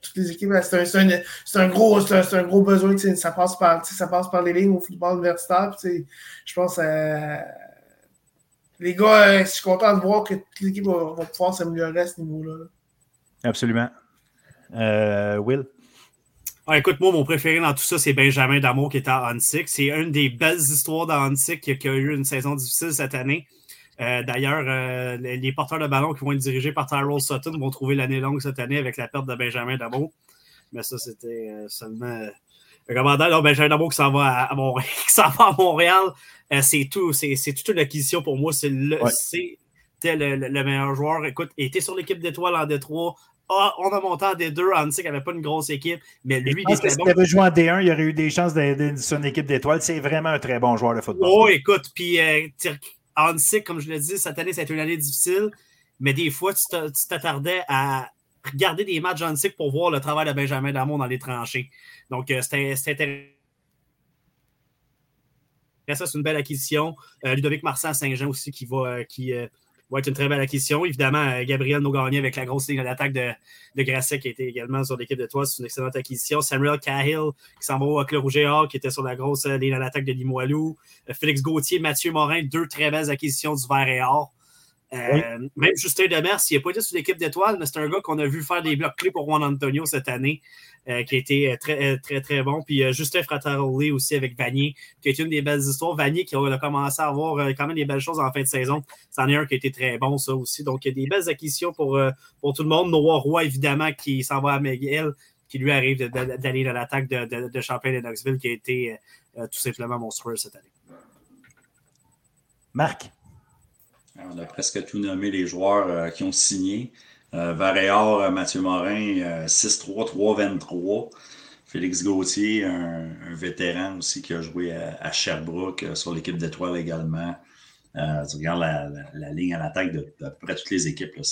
Speaker 2: toutes les équipes, c'est un, un, un, gros, un, gros besoin. Ça passe, par, ça passe par les lignes au football universitaire. je pense les gars, je suis content de voir que toute l'équipe va, va, pouvoir s'améliorer à ce niveau-là.
Speaker 1: Absolument. Will?
Speaker 3: Ah, écoute, moi, mon préféré dans tout ça, c'est Benjamin Damour qui est à Hansik. C'est une des belles histoires d'Hansik qui, qui a eu une saison difficile cette année. Euh, d'ailleurs, euh, les, porteurs de ballon qui vont être dirigés par Tyrell Sutton vont trouver l'année longue cette année avec la perte de Benjamin Dabo. Mais ça, c'était euh, seulement. Le commandant, Benjamin Dabo qui s'en va à, Montréal, c'est tout. C'est toute une acquisition pour moi. C'est le, le, meilleur joueur. Écoute, il était sur l'équipe d'étoiles en Détroit. Ah, on a monté en D2. Hansik n'avait pas une grosse équipe, mais lui,
Speaker 1: il était bon. S'il avait joué en D1, il aurait eu des chances d'être sur une équipe d'étoiles. C'est vraiment un très bon joueur de football.
Speaker 3: Oh, écoute, puis Hansick, comme je l'ai dit, cette année, ça a été une année difficile, mais des fois, tu t'attardais à regarder des matchs Hansick pour voir le travail de Benjamin Damon dans les tranchées. Donc, euh, c'était intéressant. Ça, c'est une belle acquisition. Euh, Ludovic Marsan Saint-Jean aussi qui va, euh, qui, va être une très belle acquisition. Évidemment, Gabriel Nogagné avec la grosse ligne d'attaque de, de Grasset qui était également sur l'équipe de toi, c'est une excellente acquisition. Samuel Cahill qui s'en va au Club Rouge qui était sur la grosse ligne d'attaque de Limoilou. Félix Gauthier, Mathieu Morin, deux très belles acquisitions du vert et or. Euh, même Justin Demers, il n'a pas été sur l'équipe d'étoiles, mais c'est un gars qu'on a vu faire des blocs clés pour Juan Antonio cette année, euh, qui a été euh, très, très, très bon. Puis Justin Frattaroli aussi avec Vanier, qui est une des belles histoires. Vanier qui a commencé à avoir quand même des belles choses en fin de saison. C'en est un qui a été très bon, ça aussi. Donc, il y a des belles acquisitions pour, pour tout le monde. Noah Roy, évidemment, qui s'en va à Miguel, qui lui arrive d'aller dans l'attaque de, de, de Champlain et Knoxville, qui a été tout simplement monstrueux cette année.
Speaker 1: Marc?
Speaker 4: On a presque tout nommé les joueurs euh, qui ont signé. Euh, euh Mathieu Morin, 6-3, 3-23. Félix Gauthier, un, vétéran aussi qui a joué à, Sherbrooke euh, sur l'équipe d'étoiles également. tu regardes la, ligne à l'attaque de, peu près toutes les équipes. Là.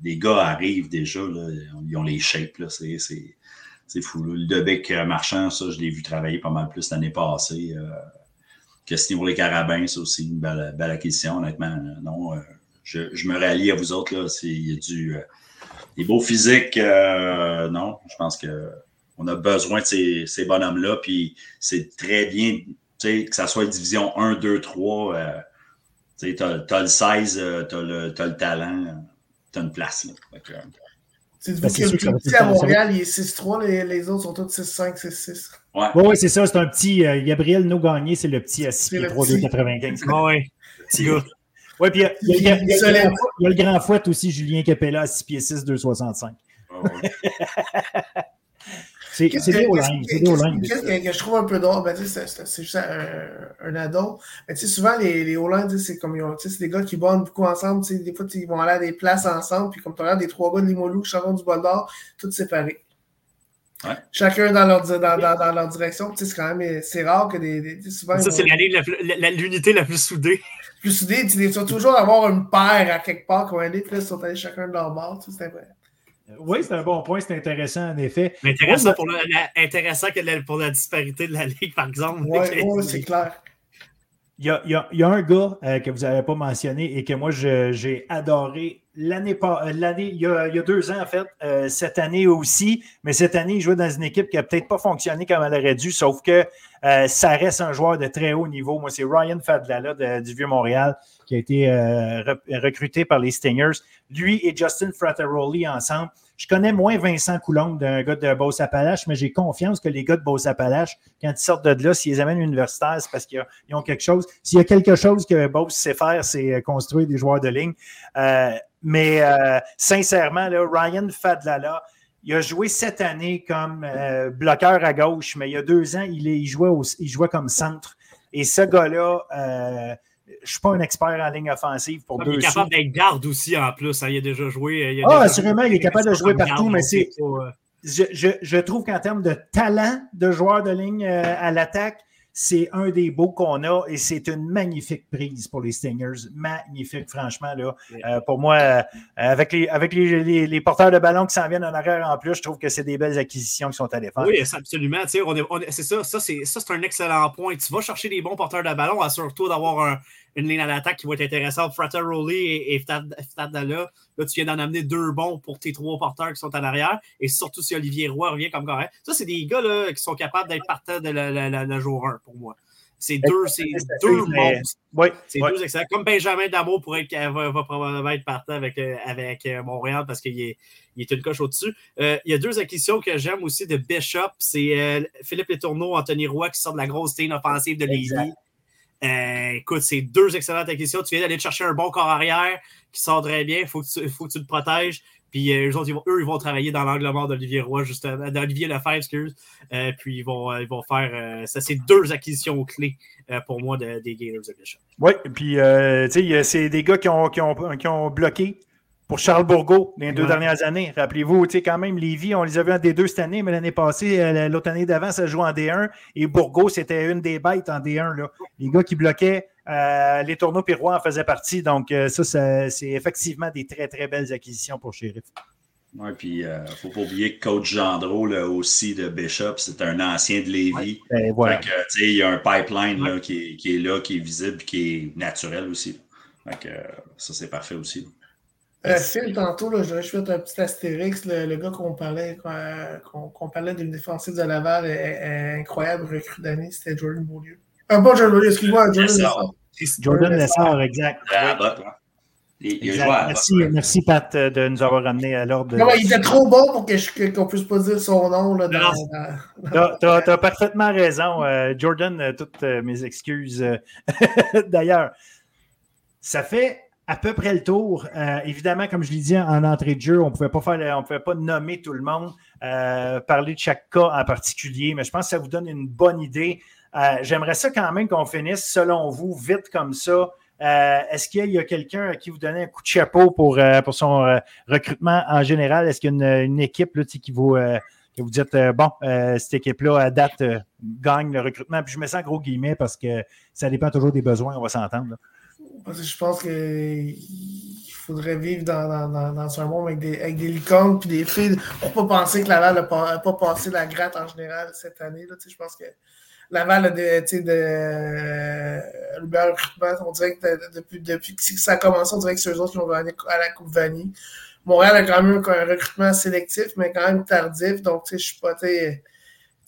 Speaker 4: Des gars arrivent déjà, là, ils ont les shapes. C'est fou. Le Debec Marchand, ça, je l'ai vu travailler pas mal plus l'année passée question pour les carabins, c'est aussi une belle, acquisition, honnêtement. Non, euh, je, me rallie à vous autres. Là, il y a du, euh, des beaux physiques. Euh, non, je pense qu'on a besoin de ces, bonhommes-là. Puis c'est très bien que ça soit division 1, 2, 3. tu as, le 16, tu as, le talent, tu as une place. Là.
Speaker 2: C'est ben, petit à Montréal, il est 6-3, les, les, autres sont tous 6-5, 6-6.
Speaker 1: Ouais, ouais, ouais c'est ça, c'est un petit. Euh, Gabriel No Gagné, c'est le petit à 6 pieds 3, 2, 95.
Speaker 3: ouais, petit gars.
Speaker 1: Oui, puis il y, a, le grand fouette aussi, Julien Capella à 6 pieds 6, 265. C'est des O-line. C'est des O-line.
Speaker 2: Qu'est-ce que je trouve un peu drôle? Ben, c'est juste un, un addon. Mais souvent, les, les O-line, c'est comme c'est des gars qui bondent beaucoup ensemble. Des fois, ils vont aller à des places ensemble. Puis comme tu regardes des trois gars de Limolou, Charon du Bol d'Or, tous séparés. Ouais. Chacun dans leur, dans, dans, dans leur direction. C'est quand même c'est rare que des. des souvent,
Speaker 3: ça, c'est l'unité la, plus soudée.
Speaker 2: Plus soudée. Tu dois toujours avoir une paire à quelque part qu'on puis là, ils sont allés chacun de leur bord. C'est incroyable.
Speaker 1: Oui, c'est un bon point, c'est intéressant en effet.
Speaker 3: Mais intéressant, pour, la, intéressant que pour la disparité de la Ligue, par exemple.
Speaker 2: Oui, c'est clair.
Speaker 1: Il y, a, il, y a, il y a, un gars euh, que vous n'avez pas mentionné et que moi j'ai adoré l'année pas l'année il, y a deux ans en fait cette année aussi mais cette année il jouait dans une équipe qui a peut-être pas fonctionné comme elle aurait dû sauf que ça reste un joueur de très haut niveau moi c'est Ryan Fadlala du vieux Montréal qui a été recruté par les Stingers lui et Justin Frattaroli ensemble je connais moins Vincent Coulombe d'un gars de Beauce-Appalaches, mais j'ai confiance que les gars de Beauce-Appalaches, quand ils sortent de là, s'ils les amènent universitaires, c'est parce qu'ils ont quelque chose. S'il y a quelque chose que Beauce sait faire, c'est euh, construire des joueurs de ligne. Euh, mais euh, sincèrement, Ryan Fadlala, il a joué cette année comme bloqueur à gauche, mais il y a deux ans, il, jouait, il jouait comme centre. Et ce gars-là, je ne suis pas un expert en ligne offensive pour deux
Speaker 3: Il est capable d'être garde aussi en plus. Hein. il a déjà joué.
Speaker 1: ah, assurément, il est capable de jouer partout, mais c'est. Je, je, je, trouve qu'en termes de talent de joueur de ligne euh, à l'attaque, c'est un des beaux qu'on a et c'est une magnifique prise pour les Stingers. Magnifique, franchement. Là. Euh, pour moi, euh, avec, les, avec les, les, porteurs de ballon qui s'en viennent en arrière en plus, je trouve que c'est des belles acquisitions qui sont allées faire.
Speaker 3: Oui, absolument. c'est ça, ça c'est un excellent point. Tu vas chercher des bons porteurs de ballon, assure-toi d'avoir un, une ligne à l'attaque qui va être intéressante. Frater Rowley et, et Là, tu viens d'en amener deux bons pour tes trois porteurs qui sont en arrière. Et surtout si Olivier Roy revient comme correct. Ça, c'est des gars là, qui sont capables d'être partants de la, jour 1 pour moi. C'est deux, c'est deux
Speaker 1: Oui,
Speaker 3: c'est deux excellents. Comme Benjamin Damour pourrait être, va, va, probablement être partant avec, euh, avec euh, Montréal parce qu'il est, il est une coche au-dessus. Euh, il y a deux acquisitions que j'aime aussi de Bishop. C'est Philippe Letourneau, Anthony Roy qui sort de la grosse ligne offensive de Lévis. Euh, écoute, c'est deux excellentes acquisitions. Tu viens d'aller chercher un bon corps arrière qui sort très bien. Il faut, que tu, faut que tu le protèges. Puis euh, eux, ils vont, travailler dans l'angle mort d'Olivier Roy, justement, d'Olivier Lefebvre, excuse. Euh, puis ils vont, ils vont faire. ça, c'est deux acquisitions clés pour moi des Gators de Bishop.
Speaker 1: Oui, puis tu sais, c'est des gars qui ont, qui ont, qui ont bloqué pour Charles Bourgault les deux dernières années. Rappelez-vous, tu sais, quand même, Lévis, on les a vus en D2 cette année, mais l'année passée, euh, l'autre année d'avant, ça joue en D1. Et Bourgault, c'était une des bêtes en D1. Là. Les gars qui bloquaient euh, les tournois Pirois en faisaient partie. Donc, euh, ça, c'est effectivement des très, très belles acquisitions pour Sheriff.
Speaker 4: Oui, puis il ne faut pas oublier que coach Gendreau, là, aussi de Bishop, c'est un ancien de Lévis.
Speaker 1: Ouais,
Speaker 4: voilà. il y a un pipeline là, qui, qui, est là, qui est visible, qui est naturel aussi. Donc, ça, c'est parfait aussi.
Speaker 2: Euh, Phil, tantôt, là, je fait un petit astérix. Le, gars qu'on parlait, qu'on parlait d'une défensive de Laval est, incroyable recrue d'année, c'était Jordan Beaulieu. Ah, bon, Jordan Beaulieu, excuse-moi, Jordan Lessard.
Speaker 1: Jordan Lessard, exact. merci, merci, Pat, euh, de nous avoir ramené à l'ordre.
Speaker 2: Non, il était trop bon pour qu'on ne puisse pas dire son nom. Là,
Speaker 1: Tu as, parfaitement raison. Euh, Jordan, toutes mes excuses. D'ailleurs, ça fait à peu près le tour. Euh, évidemment, comme je l'ai dit en entrée de jeu, on ne pouvait pas nommer tout le monde, euh, parler de chaque cas en particulier, mais je pense que ça vous donne une bonne idée. Euh, j'aimerais ça quand même qu'on finisse, selon vous, vite comme ça. Est-ce qu'il y a quelqu'un qui vous donnait un coup de chapeau pour, son recrutement en général? Est-ce qu'il y a une, équipe là, qui vous que vous dites, bon, cette équipe-là, à date, gagne le recrutement? Puis je me sens gros guillemets parce que ça dépend toujours des besoins, on va s'entendre.
Speaker 2: Je pense qu'il faudrait vivre dans, dans, dans, un monde avec des, avec des licornes et des filles pour pas penser que Laval n'a pas, pas, passé la gratte en général cette année. Là, je pense que Laval a de, de, le recrutement. On dirait que depuis, depuis que ça a commencé, on dirait que c'est eux autres qui vont aller à la Coupe Vanille. Montréal a quand même un recrutement sélectif, mais quand même tardif. Donc, je suis pas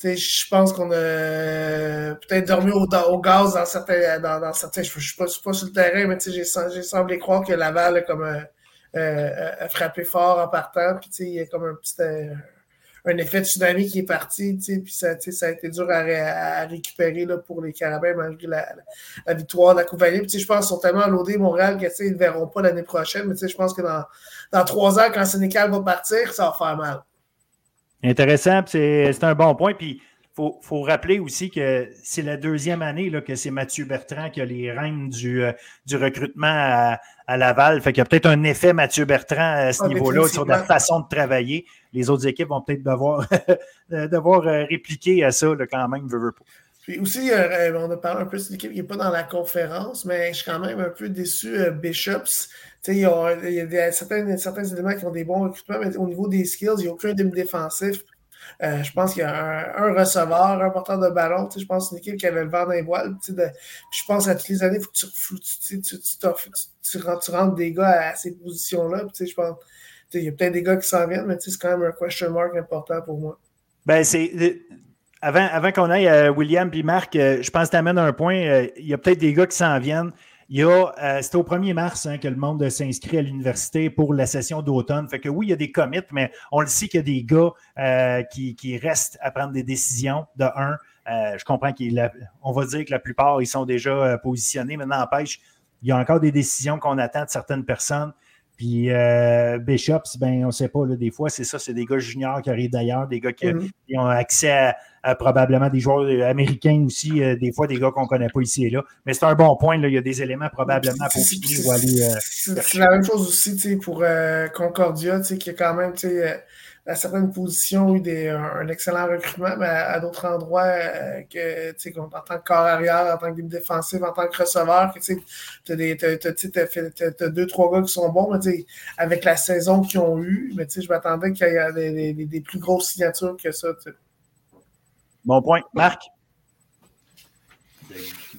Speaker 2: je pense qu'on a peut-être dormi au, gaz dans certains. Dans, dans certains je ne suis, pas sur le terrain, mais j'ai semblé croire que Laval a, comme, euh, euh, a frappé fort en partant. Puis il y a comme un petit euh, un effet de tsunami qui est parti. Puis ça, ça a été dur à, récupérer là, pour les Carabins malgré la, victoire de la Coupe je pense qu'ils sont tellement loadés Montréal qu'ils ne verront pas l'année prochaine. Mais je pense que dans, dans trois ans, quand Sénécal va partir, ça va faire mal.
Speaker 1: Intéressant, c'est un bon point. Puis il faut, rappeler aussi que c'est la deuxième année là, que c'est Mathieu Bertrand qui a les rênes du, euh, du recrutement à, Laval. Fait qu'il y a peut-être un effet Mathieu Bertrand à ce niveau-là sur la façon de travailler. Les autres équipes vont peut-être devoir, devoir euh, répliquer à ça quand même, veux, pas.
Speaker 2: Puis aussi, euh, on a parlé un peu de l'équipe qui n'est pas dans la conférence, mais je suis quand même un peu déçu. Bishops, il y a, certains, certains éléments qui ont des bons recrutements, mais au niveau des skills, il n'y a aucun défensif Euh, je pense qu'il y a un, receveur, un porteur de ballon. Je pense une équipe qui avait le vent dans les voiles. je pense à toutes les années, il faut que tu, tu, tu, rentres des gars à, ces positions-là. Je pense il y a peut-être des gars qui s'en viennent, mais c'est quand même un question mark important pour moi.
Speaker 1: Ben, c'est. Avant, qu'on aille à William et Marc, euh, je pense que tu amènes un point. Euh, il y a peut-être des gars qui s'en viennent. Il y a, euh, c'était au 1er mars hein, que le monde s'inscrit à l'université pour la session d'automne. Fait que oui, il y a des commits, mais on le sait qu'il y a des gars qui, qui, restent à prendre des décisions. De un, je comprends qu'on va dire que la plupart, ils sont déjà positionnés, mais n'empêche, il y a encore des décisions qu'on attend de certaines personnes. Puis euh, Bishops, ben, on ne sait pas, là, des fois, c'est ça, c'est des gars juniors qui arrivent d'ailleurs, des gars qui, mm-hmm. ont accès à, probablement des joueurs euh, américains aussi, euh, des fois des gars qu'on ne connaît pas ici et là. Mais c'est un bon point, là, il y a des éléments probablement pour aller.
Speaker 2: Euh, c'est la même chose aussi pour Concordia, qui est quand même à certaines positions, eu des, un, excellent recrutement, mais à, d'autres endroits, euh, que, en tant que corps arrière, en tant que défensif, en tant que receveur, que tu as, as, deux, trois gars qui sont bons, mais avec la saison qu'ils ont eue, mais je m'attendais qu'il y ait des, des, des, plus grosses signatures que ça.
Speaker 1: Bon point. Marc?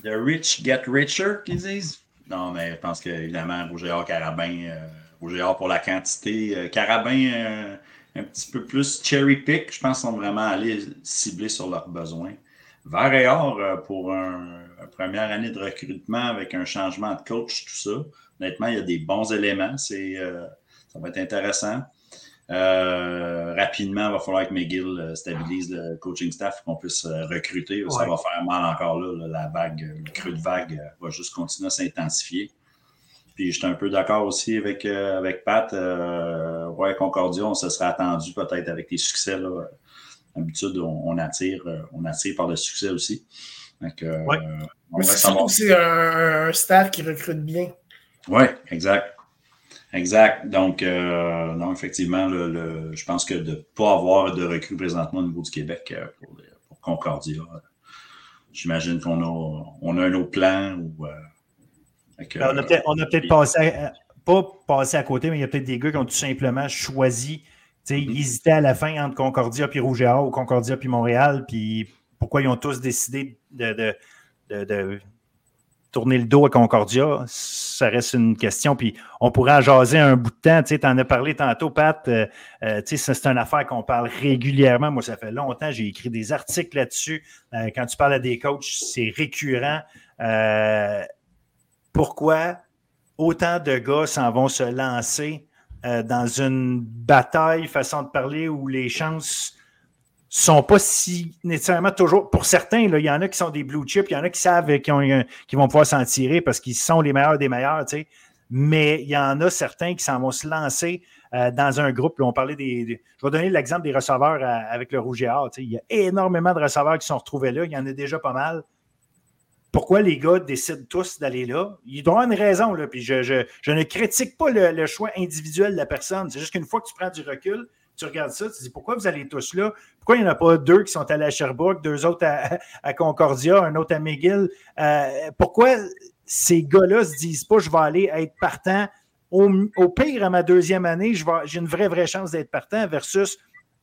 Speaker 4: The, rich get richer, qu'ils disent? Non, mais je pense qu'évidemment, Roger Carabin, euh, Roger pour la quantité. Euh, Carabin, euh, un petit peu plus cherry pick. Je pense qu'ils sont vraiment allés cibler sur leurs besoins. Vert et or euh, pour un, une première année de recrutement avec un changement de coach, tout ça. Honnêtement, il y a des bons éléments. C'est, euh, ça va être intéressant. Euh, rapidement, il va falloir que McGill stabilise le coaching staff qu'on puisse recruter. Ça va faire mal encore là. La vague, le creux de vague va juste continuer à s'intensifier. Puis je suis un peu d'accord aussi avec, euh, avec Pat. Euh, ouais, Concordia, on se serait attendu peut-être avec les succès. Là. D'habitude, on, attire, euh, on attire par le succès aussi.
Speaker 2: Donc, ouais. Mais c'est aussi un, staff qui recrute bien.
Speaker 4: Oui, exact. Exact. Donc, non, effectivement, le, je pense que de ne pas avoir de recrues présentement au niveau du Québec pour, pour Concordia, j'imagine qu'on a, on a un autre plan ou
Speaker 1: ben, on a peut-être passé, pas passé à côté, mais il y a peut-être des gars qui ont tout simplement choisi. Ils mm-hmm. hésitaient à la fin entre Concordia puis Rouge ou Concordia puis Montréal. Puis pourquoi ils ont tous décidé de, tourner le dos à Concordia, ça reste une question. Puis on pourrait en jaser un bout de temps. Tu en as parlé tantôt, Pat. Euh, euh, c'est une affaire qu'on parle régulièrement. Moi, ça fait longtemps. J'ai écrit des articles là-dessus. Euh, quand tu parles à des coachs, c'est récurrent pourquoi autant de gars s'en vont se lancer euh, dans une bataille, façon de parler, où les chances sont pas si nécessairement toujours. Pour certains, il y en a qui sont des blue chips, il y en a qui savent qu'ils vont pouvoir s'en tirer parce qu'ils sont les meilleurs des meilleurs, tu sais. Mais il y en a certains qui s'en vont se lancer euh, dans un groupe. on parlait des, Je vais donner l'exemple des receveurs euh, avec le Rouge et Or. Il y a énormément de receveurs qui sont retrouvés là. Il y en a déjà pas mal pourquoi les gars décident tous d'aller là. Ils doivent avoir une raison, là, puis je, je, ne critique pas le, choix individuel de la personne. C'est juste qu'une fois que tu prends du recul, tu regardes ça, tu te dis pourquoi vous allez tous là? Pourquoi il n'y en a pas deux qui sont allés à Sherbrooke, deux autres à, Concordia, un autre à McGill? Euh, pourquoi ces gars-là se disent pas je vais aller être partant? Au, pire, à ma deuxième année, j'ai une vraie, vraie chance d'être partant versus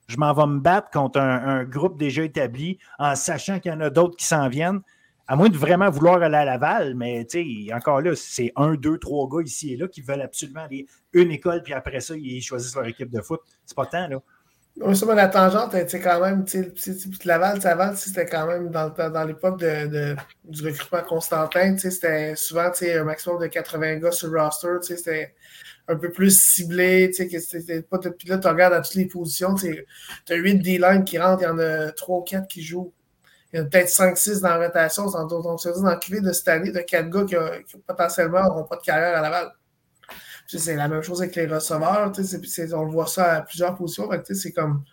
Speaker 1: je m'en vais me battre contre un groupe déjà établi en sachant qu'il y en a d'autres qui s'en viennent à moins de vraiment vouloir aller à Laval, mais encore là, c'est un, deux, trois gars ici et là qui veulent absolument aller une école, puis après ça, ils choisissent leur équipe de foot. C'est pas tant, là.
Speaker 2: Oui, ça, mais la tangente, c'est quand même, tu Laval, c'était quand même dans, dans l'époque de, du recrutement Constantin, c'était souvent, un maximum de 80 gars sur le roster, c'était un peu plus ciblé, puis là, tu regardes à toutes les positions, tu as 8 D-line qui rentrent, il y en a 3 ou 4 qui jouent il y a peut-être 5-6 dans la rotation. On se dit dans le QV de cette année de 4 gars qui, potentiellement n'auront pas de carrière à Laval. C'est la même chose avec les receveurs. On le voit ça à plusieurs positions. C'est comme.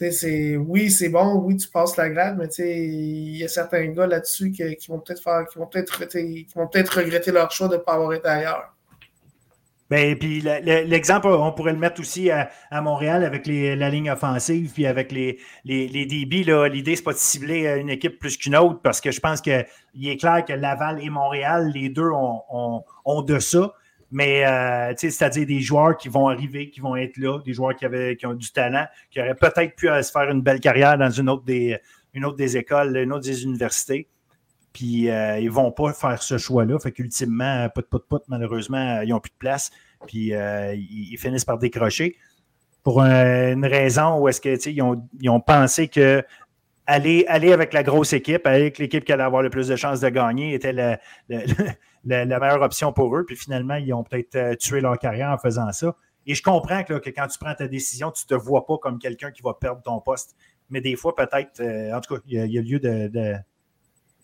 Speaker 2: oui, c'est bon, oui, tu passes la grade, mais il y a certains gars là-dessus qui, qui, vont peut-être faire, qui vont peut-être peut regretter leur choix de ne pas avoir été ailleurs.
Speaker 1: Ben, puis l'exemple, on pourrait le mettre aussi à, Montréal avec la ligne offensive, puis avec les, débits. L'idée, ce n'est pas de cibler une équipe plus qu'une autre, parce que je pense qu'il est clair que Laval et Montréal, les deux ont, de ça. Mais euh, c'est-à-dire des joueurs qui vont arriver, qui vont être là, des joueurs qui, avaient, qui ont du talent, qui auraient peut-être pu se faire une belle carrière dans une autre des écoles, une autre des universités. Puis euh, ils ne vont pas faire ce choix-là. Fait qu'ultimement, put, put, put, malheureusement, ils n'ont plus de place. Puis euh, ils, finissent par décrocher. Pour une raison où est-ce que ils ont, ils ont pensé que aller, aller avec la grosse équipe, avec l'équipe qui allait avoir le plus de chances de gagner était la, la, meilleure option pour eux. Puis finalement, ils ont peut-être euh, tué leur carrière en faisant ça. Et je comprends que, que, quand tu prends ta décision, tu ne te vois pas comme quelqu'un qui va perdre ton poste. Mais des fois, peut-être, en tout cas, il y, a, lieu de,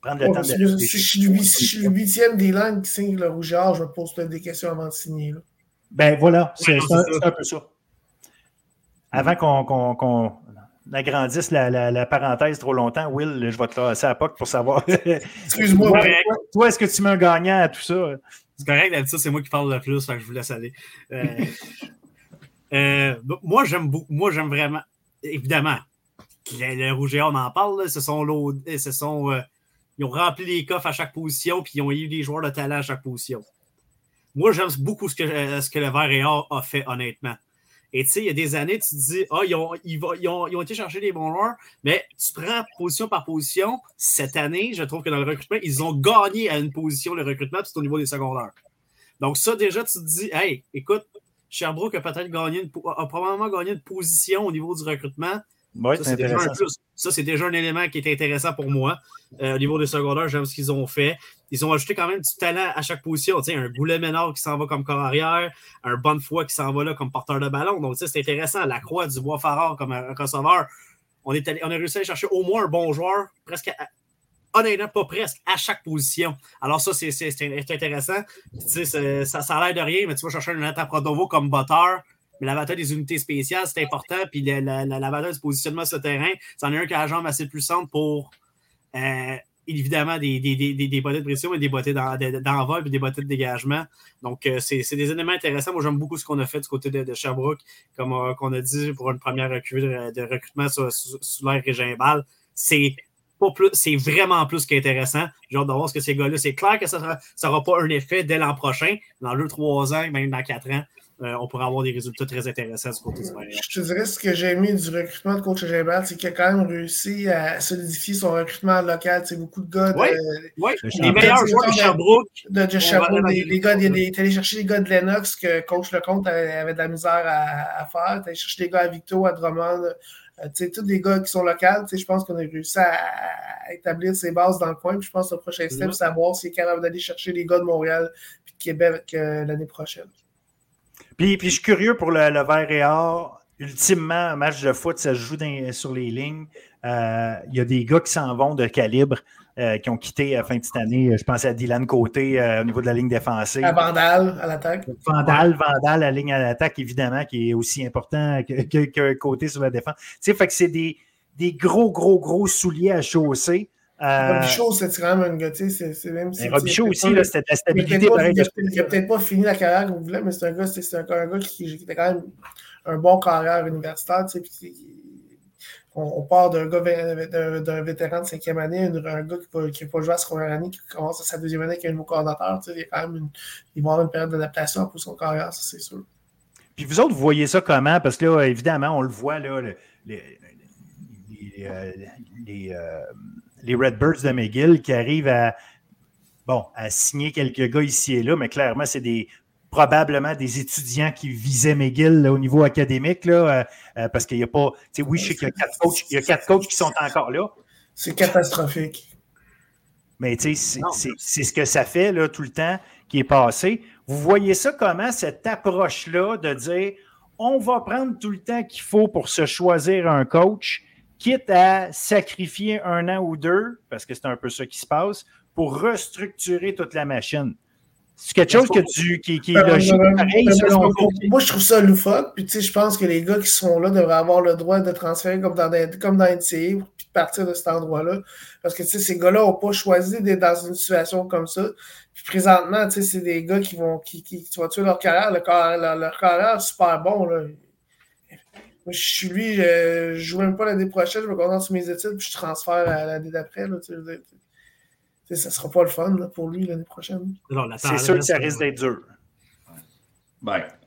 Speaker 1: prendre le temps de.
Speaker 2: Si je suis le huitième des langues qui signe le rougeur, je me pose peut-être des questions avant de signer. Là.
Speaker 1: Ben voilà, c'est un, peu ça. Avant qu'on agrandisse la, la, parenthèse trop longtemps, Will, je vais te lancer à POC pour savoir.
Speaker 2: Excuse-moi.
Speaker 1: toi, est-ce que tu mets un gagnant à tout ça?
Speaker 3: C'est correct, d'habitude, c'est moi qui parle le plus, que je vous laisse aller. Euh, euh, moi, j'aime beaucoup. Moi, j'aime vraiment. Évidemment, le, Rouge et on en parle, ce sont ce sont. Euh, ils ont rempli les coffres à chaque position, puis ils ont eu des joueurs de talent à chaque position. Moi, j'aime beaucoup ce que, ce que le Vert et Or a fait, honnêtement. Et tu sais, il y a des années, tu te dis, ah, ils, ont, ils, ont, ils, ont, été chercher des bons joueurs, mais tu prends position par position. Cette année, je trouve que dans le recrutement, ils ont gagné à une position le recrutement, c'est au niveau des secondaires. Donc, ça, déjà, tu te dis, hey, écoute, Sherbrooke a peut-être gagné, une, a probablement gagné une position au niveau du recrutement.
Speaker 1: Ça, c'est déjà,
Speaker 3: déjà, un élément qui est intéressant pour moi. Euh, au niveau des secondaires, j'aime ce qu'ils ont fait. Ils ont ajouté quand même du talent à chaque position. un Goulet Ménard qui s'en va comme corps arrière, un Bonnefoy qui s'en va là comme porteur de ballon. Donc, c'est intéressant. La Croix du Bois Farard comme un receveur. On, est on a réussi à chercher au moins un bon joueur, presque honnêtement, pas presque, à chaque position. Alors, ça, c'est intéressant. Ça, ça a l'air de rien, mais tu vas chercher un Nathan Prodovo comme botteur. Mais la bataille des unités spéciales, c'est important. Puis la, la, la, bataille du positionnement sur le terrain, c'en est un qui a la jambe assez puissante pour euh, évidemment des, des, des, des bottées de pression et des bottées d'envol et des bottées de dégagement. Donc, euh, c'est des éléments intéressants. Moi, j'aime beaucoup ce qu'on a fait du côté de, Sherbrooke, comme on euh, a dit pour une première recrue de, recrutement sur, sur, l'air Régimbal. C'est c'est vraiment plus qu'intéressant. J'ai hâte de voir ce que ces gars-là. C'est clair que ça n'aura pas un effet dès l'an prochain, dans deux, trois ans, même dans quatre ans. Euh, on pourrait avoir des résultats très intéressants du côté du
Speaker 2: Je te dirais ce que j'ai aimé du recrutement de coach Gébert, c'est qu'il a quand même réussi à solidifier son recrutement local. C'est beaucoup de gars de.
Speaker 3: Oui, les meilleurs joueurs de Sherbrooke.
Speaker 2: De, de Sherbrooke. Les, gars, il est allé chercher les gars de Lennox que coach Lecomte avait de la misère à, faire. Il allé chercher des gars à Victo, à Drummond. Euh, tous des gars qui sont locaux, je pense qu'on a réussi à, établir ses bases dans le coin. Puis je pense que le prochain step, c'est savoir s'il est capable d'aller chercher les gars de Montréal et de Québec euh, l'année prochaine.
Speaker 1: Puis, puis je suis curieux pour le, le vert et or. Ultimement, un match de foot, ça se joue sur les lignes. Euh, il y a des gars qui s'en vont de calibre. Euh, qui ont quitté à la fin de cette année. Je pense à Dylan Côté euh, au niveau de la ligne défensive. À
Speaker 2: Vandal à l'attaque.
Speaker 1: Vandal, Vandal, la ligne à l'attaque, évidemment, qui est aussi important que, que, Côté sur la défense. Tu sais, fait que c'est des, des, gros, gros, gros souliers à chausser.
Speaker 2: Euh, Robichaud, c'est quand même un gars, tu sais, c'est même
Speaker 1: si. Robichaud aussi, c'était de la stabilité.
Speaker 2: Il n'a peut-être pas fini la carrière vous voulez, mais c'est un gars, c'est un, un, gars qui, qui, était quand même un bon carrière universitaire, tu sais, on, on, part d'un gars, d'un vétéran de cinquième année, un, gars qui n'a pas joué à sa première année, qui commence à sa deuxième année avec un nouveau coordinateur, tu sais, il, y a quand même une, il va avoir une période d'adaptation pour son carrière, ça, c'est sûr.
Speaker 1: Puis vous autres, vous voyez ça comment? Parce que là, évidemment, on le voit, là, les, les, euh, les euh, les Redbirds de McGill qui arrivent à, bon, à signer quelques gars ici et là, mais clairement, c'est des probablement des étudiants qui visaient McGill au niveau académique, là, euh, euh, parce qu'il n'y a pas. Oui, je sais qu'il y a quatre coachs, il y a quatre coachs qui sont encore là.
Speaker 2: C'est catastrophique.
Speaker 1: Mais c'est ce que ça fait là, tout le temps qui est passé. Vous voyez ça comment, cette approche-là de dire on va prendre tout le temps qu'il faut pour se choisir un coach, quitte à sacrifier un an ou deux, parce que c'est un peu ça qui se passe, pour restructurer toute la machine. C'est quelque chose que tu, qui, qui est logique, pareil,
Speaker 2: Moi, je trouve ça loufoque. Puis, tu sais, je pense que les gars qui sont là devraient avoir le droit de transférer comme dans, comme dans NCA, puis de partir de cet endroit-là. Parce que, tu sais, ces gars-là n'ont pas choisi d'être dans une situation comme ça. Puis, présentement, tu sais, c'est des gars qui vont, qui, qui, vont tuer leur carrière. leur, leur carrière est super bon, là je suis lui, je, joue même pas l'année prochaine, je me concentre sur mes études, puis je transfère à l'année d'après. Ça ne sera pas le fun pour lui l'année prochaine.
Speaker 1: C'est sûr que ça risque d'être dur.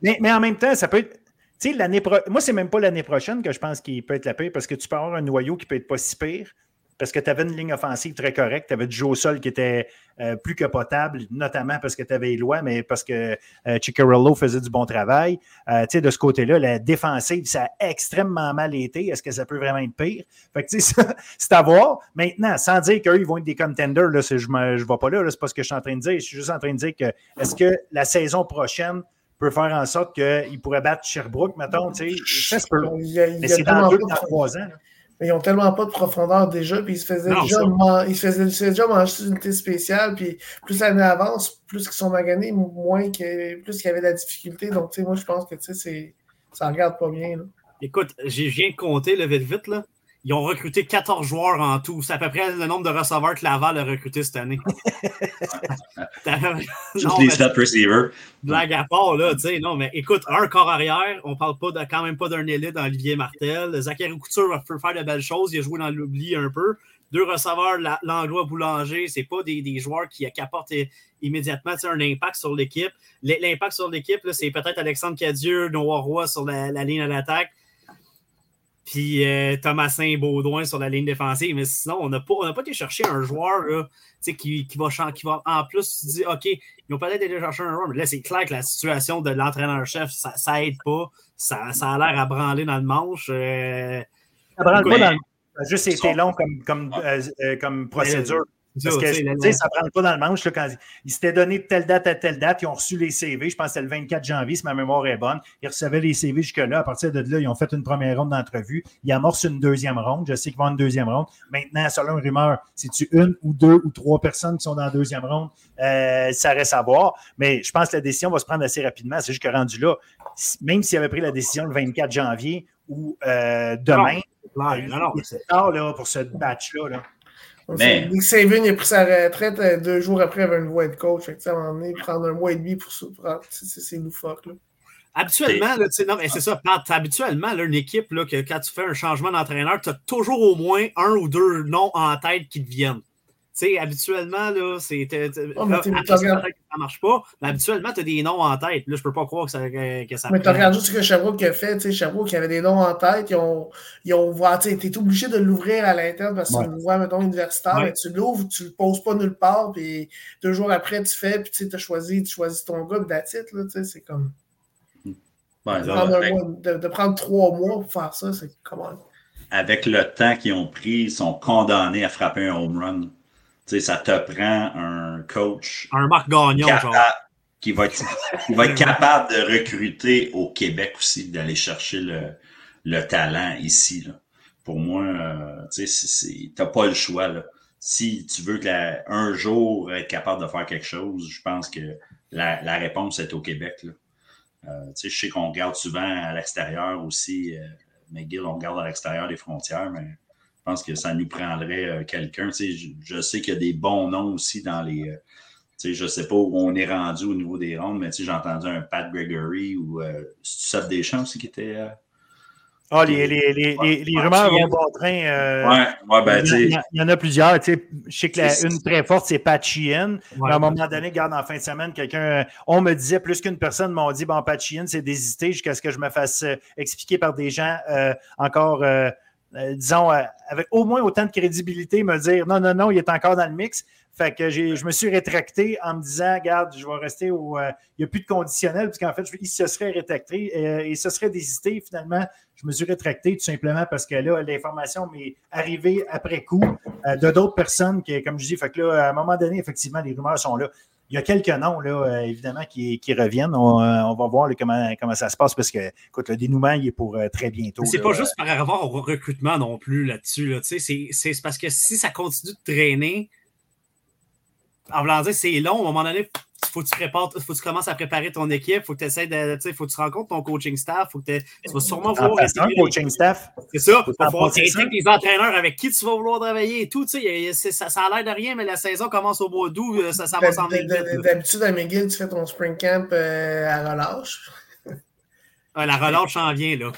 Speaker 1: Mais, mais en même temps, ça peut être. Tu sais, l'année pro... Moi, c'est même pas l'année prochaine que je pense qu'il peut être la pire parce que tu peux avoir un noyau qui peut être pas si pire. Parce que tu avais une ligne offensive très correcte. Tu avais du jeu au sol qui était euh, plus que potable, notamment parce que tu avais Éloi, mais parce que euh, Ciccarello faisait du bon travail. Euh, tu sais, de ce côté-là, la défensive, ça a extrêmement mal été. Est-ce que ça peut vraiment être pire? Fait que, tu sais, ça, c'est à voir. Maintenant, sans dire qu'eux, ils vont être des contenders, là, je ne vais pas là, là c'est pas ce que je suis en train de dire. Je suis juste en train de dire que est-ce que la saison prochaine peut faire en sorte qu'ils pourraient battre Sherbrooke, mettons, tu sais, ça se peut. Mais c'est dans deux, dans trois ans. là.
Speaker 2: Mais ils ont tellement pas de profondeur déjà, puis ils se faisaient
Speaker 3: Non,
Speaker 2: déjà, man- ils se faisaient, ils se faisaient déjà manger sur une unité spéciale, puis plus l'année avance, plus qu'ils sont maganés, moins que, plus qu'il y avait de la difficulté. Donc, tu sais, moi, je pense que, tu sais, ça regarde pas bien, là.
Speaker 3: Écoute, j'ai- viens de compter le vite vite là. Ils ont recruté 14 joueurs en tout. C'est à peu près le nombre de receveurs que Laval a recruté cette année.
Speaker 4: juste
Speaker 3: mais
Speaker 4: stats receivers.
Speaker 3: blague à part, là, tu sais, non, mais écoute, un corps arrière, on parle pas de, quand même pas d'un élite dans Olivier Martel. Zachary Couture peut faire de belles choses, il a joué dans l'oubli un peu. Deux receveurs, la- Langlois Boulanger, c'est pas des, des joueurs qui, qui apportent immédiatement un impact sur l'équipe. L'impact sur l'équipe, là, c'est peut-être Alexandre Cadieux, Noah Roy sur la, la ligne d'attaque, puis euh, Thomasin Baudouin sur la ligne défensive. Mais sinon, on n'a pas, on n'a pas été chercher un joueur là, tu sais, qui, qui, va, qui va en plus se dire OK, ils ont peut-être été chercher un joueur, mais là, c'est clair que la situation de l'entraîneur-chef, ça, ça aide pas. Ça, ça a l'air à branler dans le manche. Euh,
Speaker 1: Ça branle pas dans le- ça a juste été long comme, comme, euh, euh, comme procédure. Parce que,
Speaker 3: tu sais,
Speaker 1: ça ne prend pas dans le manche. Là, quand ils s'étaient donné de telle date à telle date, ils ont reçu les CV. Je pense que c'était le 24 janvier, si ma mémoire est bonne. Ils recevaient les CV jusque-là. À partir de là, ils ont fait une première ronde d'entrevue. Ils amorcent une deuxième ronde. Je sais qu'ils vont une deuxième ronde. Maintenant, selon une rumeur, c'est-tu une ou deux ou trois personnes qui sont dans la deuxième ronde? Euh, ça reste à voir. Mais je pense que la décision va se prendre assez rapidement. C'est juste que rendu là, même s'ils avaient pris la décision le 24 janvier ou euh, demain.
Speaker 3: Non, non, c'est-
Speaker 1: c'est tard là, pour ce batch-là. Là.
Speaker 4: Mais-
Speaker 2: Nick Saban, il a pris sa retraite euh, deux jours après, il avait une voix de coach. Fait que, tu sais, à un moment donné, prendre un mois et demi pour ça, c'est- loufoque, là.
Speaker 3: Habituellement, là, tu sais, non, mais c'est ça, Pat, habituellement, là, une équipe, là, que quand tu fais un changement d'entraîneur, tu as toujours au moins un ou deux noms en tête qui te viennent. Tu sais, habituellement, là, c'est.
Speaker 2: Oh,
Speaker 3: là, ça, marche pas, mais habituellement, tu as des noms en tête. Là, je peux pas croire que ça, que, que ça
Speaker 2: Mais tu regardes juste ce que Sherbrooke a fait. Tu sais, Sherbrooke, avait des noms en tête. Ils ont, ils ont tu es obligé de l'ouvrir à l'interne parce que c'est une voie, mettons, universitaire.
Speaker 3: Ouais.
Speaker 2: Mais tu l'ouvres, tu le poses pas nulle part. Puis deux jours après, tu fais. Puis tu as choisi, tu choisis ton gars. Puis that's it, là. Tu sais, c'est comme.
Speaker 4: Ouais,
Speaker 2: de, prendre un
Speaker 4: avec,
Speaker 2: mois- de, de prendre trois mois pour faire ça, c'est comment?
Speaker 4: avec le temps qu'ils ont pris, ils sont condamnés à frapper un home run. Tu sais, ça te prend un coach
Speaker 3: Un Marc Gagnon, genre.
Speaker 4: qui, va être, qui va être capable de recruter au Québec aussi, d'aller chercher le, le talent ici. Là. Pour moi, euh, tu n'as pas le choix. Là. Si tu veux que la- un jour être capable de faire quelque chose, je pense que la, la réponse est au Québec. Là. Euh, tu sais, je sais qu'on regarde souvent à l'extérieur aussi. Euh, McGill, on regarde à l'extérieur des frontières, mais je pense que ça nous prendrait euh, quelqu'un. Tu sais, je, je sais qu'il y a des bons noms aussi dans les. euh, tu sais, je ne sais pas où on est rendu au niveau des rondes, mais j'ai entendu un Pat Gregory ou euh, Seth Deschamps aussi qui était. euh,
Speaker 1: Ah, les, les, les, les, les rumeurs vont bon train. euh,
Speaker 4: Ouais, ouais, ben,
Speaker 1: il, y en- il y a plusieurs. tu sais, Je sais que la- une très forte, c'est Pat Sheehan.
Speaker 3: Ouais.
Speaker 1: à un moment donné, regarde, en fin de semaine, quelqu'un, on me disait, plus qu'une personne m'ont dit, bon, Pat Sheehan, c'est d'hésiter jusqu'à ce que je me fasse expliquer par des gens euh, encore, euh, disons, euh, avec au moins autant de crédibilité, me dire, non, non, non, il est encore dans le mix. Fait que je me suis rétracté en me disant, regarde, je vais rester au. euh, il n'y a plus de conditionnel, puisqu'en fait, je- il se serait rétracté euh, et ce serait d'hésiter. Finalement, je me suis rétracté tout simplement parce que là, l'information m'est arrivée après coup euh, de d'autres personnes qui, comme je dis, fait que là, à un moment donné, effectivement, les rumeurs sont là. Il y a quelques noms, là, euh, évidemment, qui, qui reviennent. On, euh, on va voir là, comment, comment ça se passe parce que, écoute, le dénouement, il est pour euh, très bientôt.
Speaker 3: C'est pas juste par rapport au recrutement non plus là-dessus. Là. Tu sais, C'est c'est parce que si ça continue de traîner, en voulant dire c'est long, à un moment donné, faut que tu prépares, faut que tu commences à préparer ton équipe, faut que tu essaies de. Tu sais, faut que tu rencontres ton coaching staff, faut que tu vas sûrement
Speaker 1: En
Speaker 3: vouloir
Speaker 1: un coaching staff?
Speaker 3: C'est ça,
Speaker 1: Faut
Speaker 3: intégrer les entraîneurs avec qui tu vas vouloir travailler et tout. Tu sais, ça, ça a l'air de rien, mais la saison commence au mois d'août, euh, ça, ça va s'en venir.
Speaker 2: D'habitude, à McGill, tu fais ton spring camp euh, à relâche.
Speaker 3: Ouais, la relâche s'en vient, là.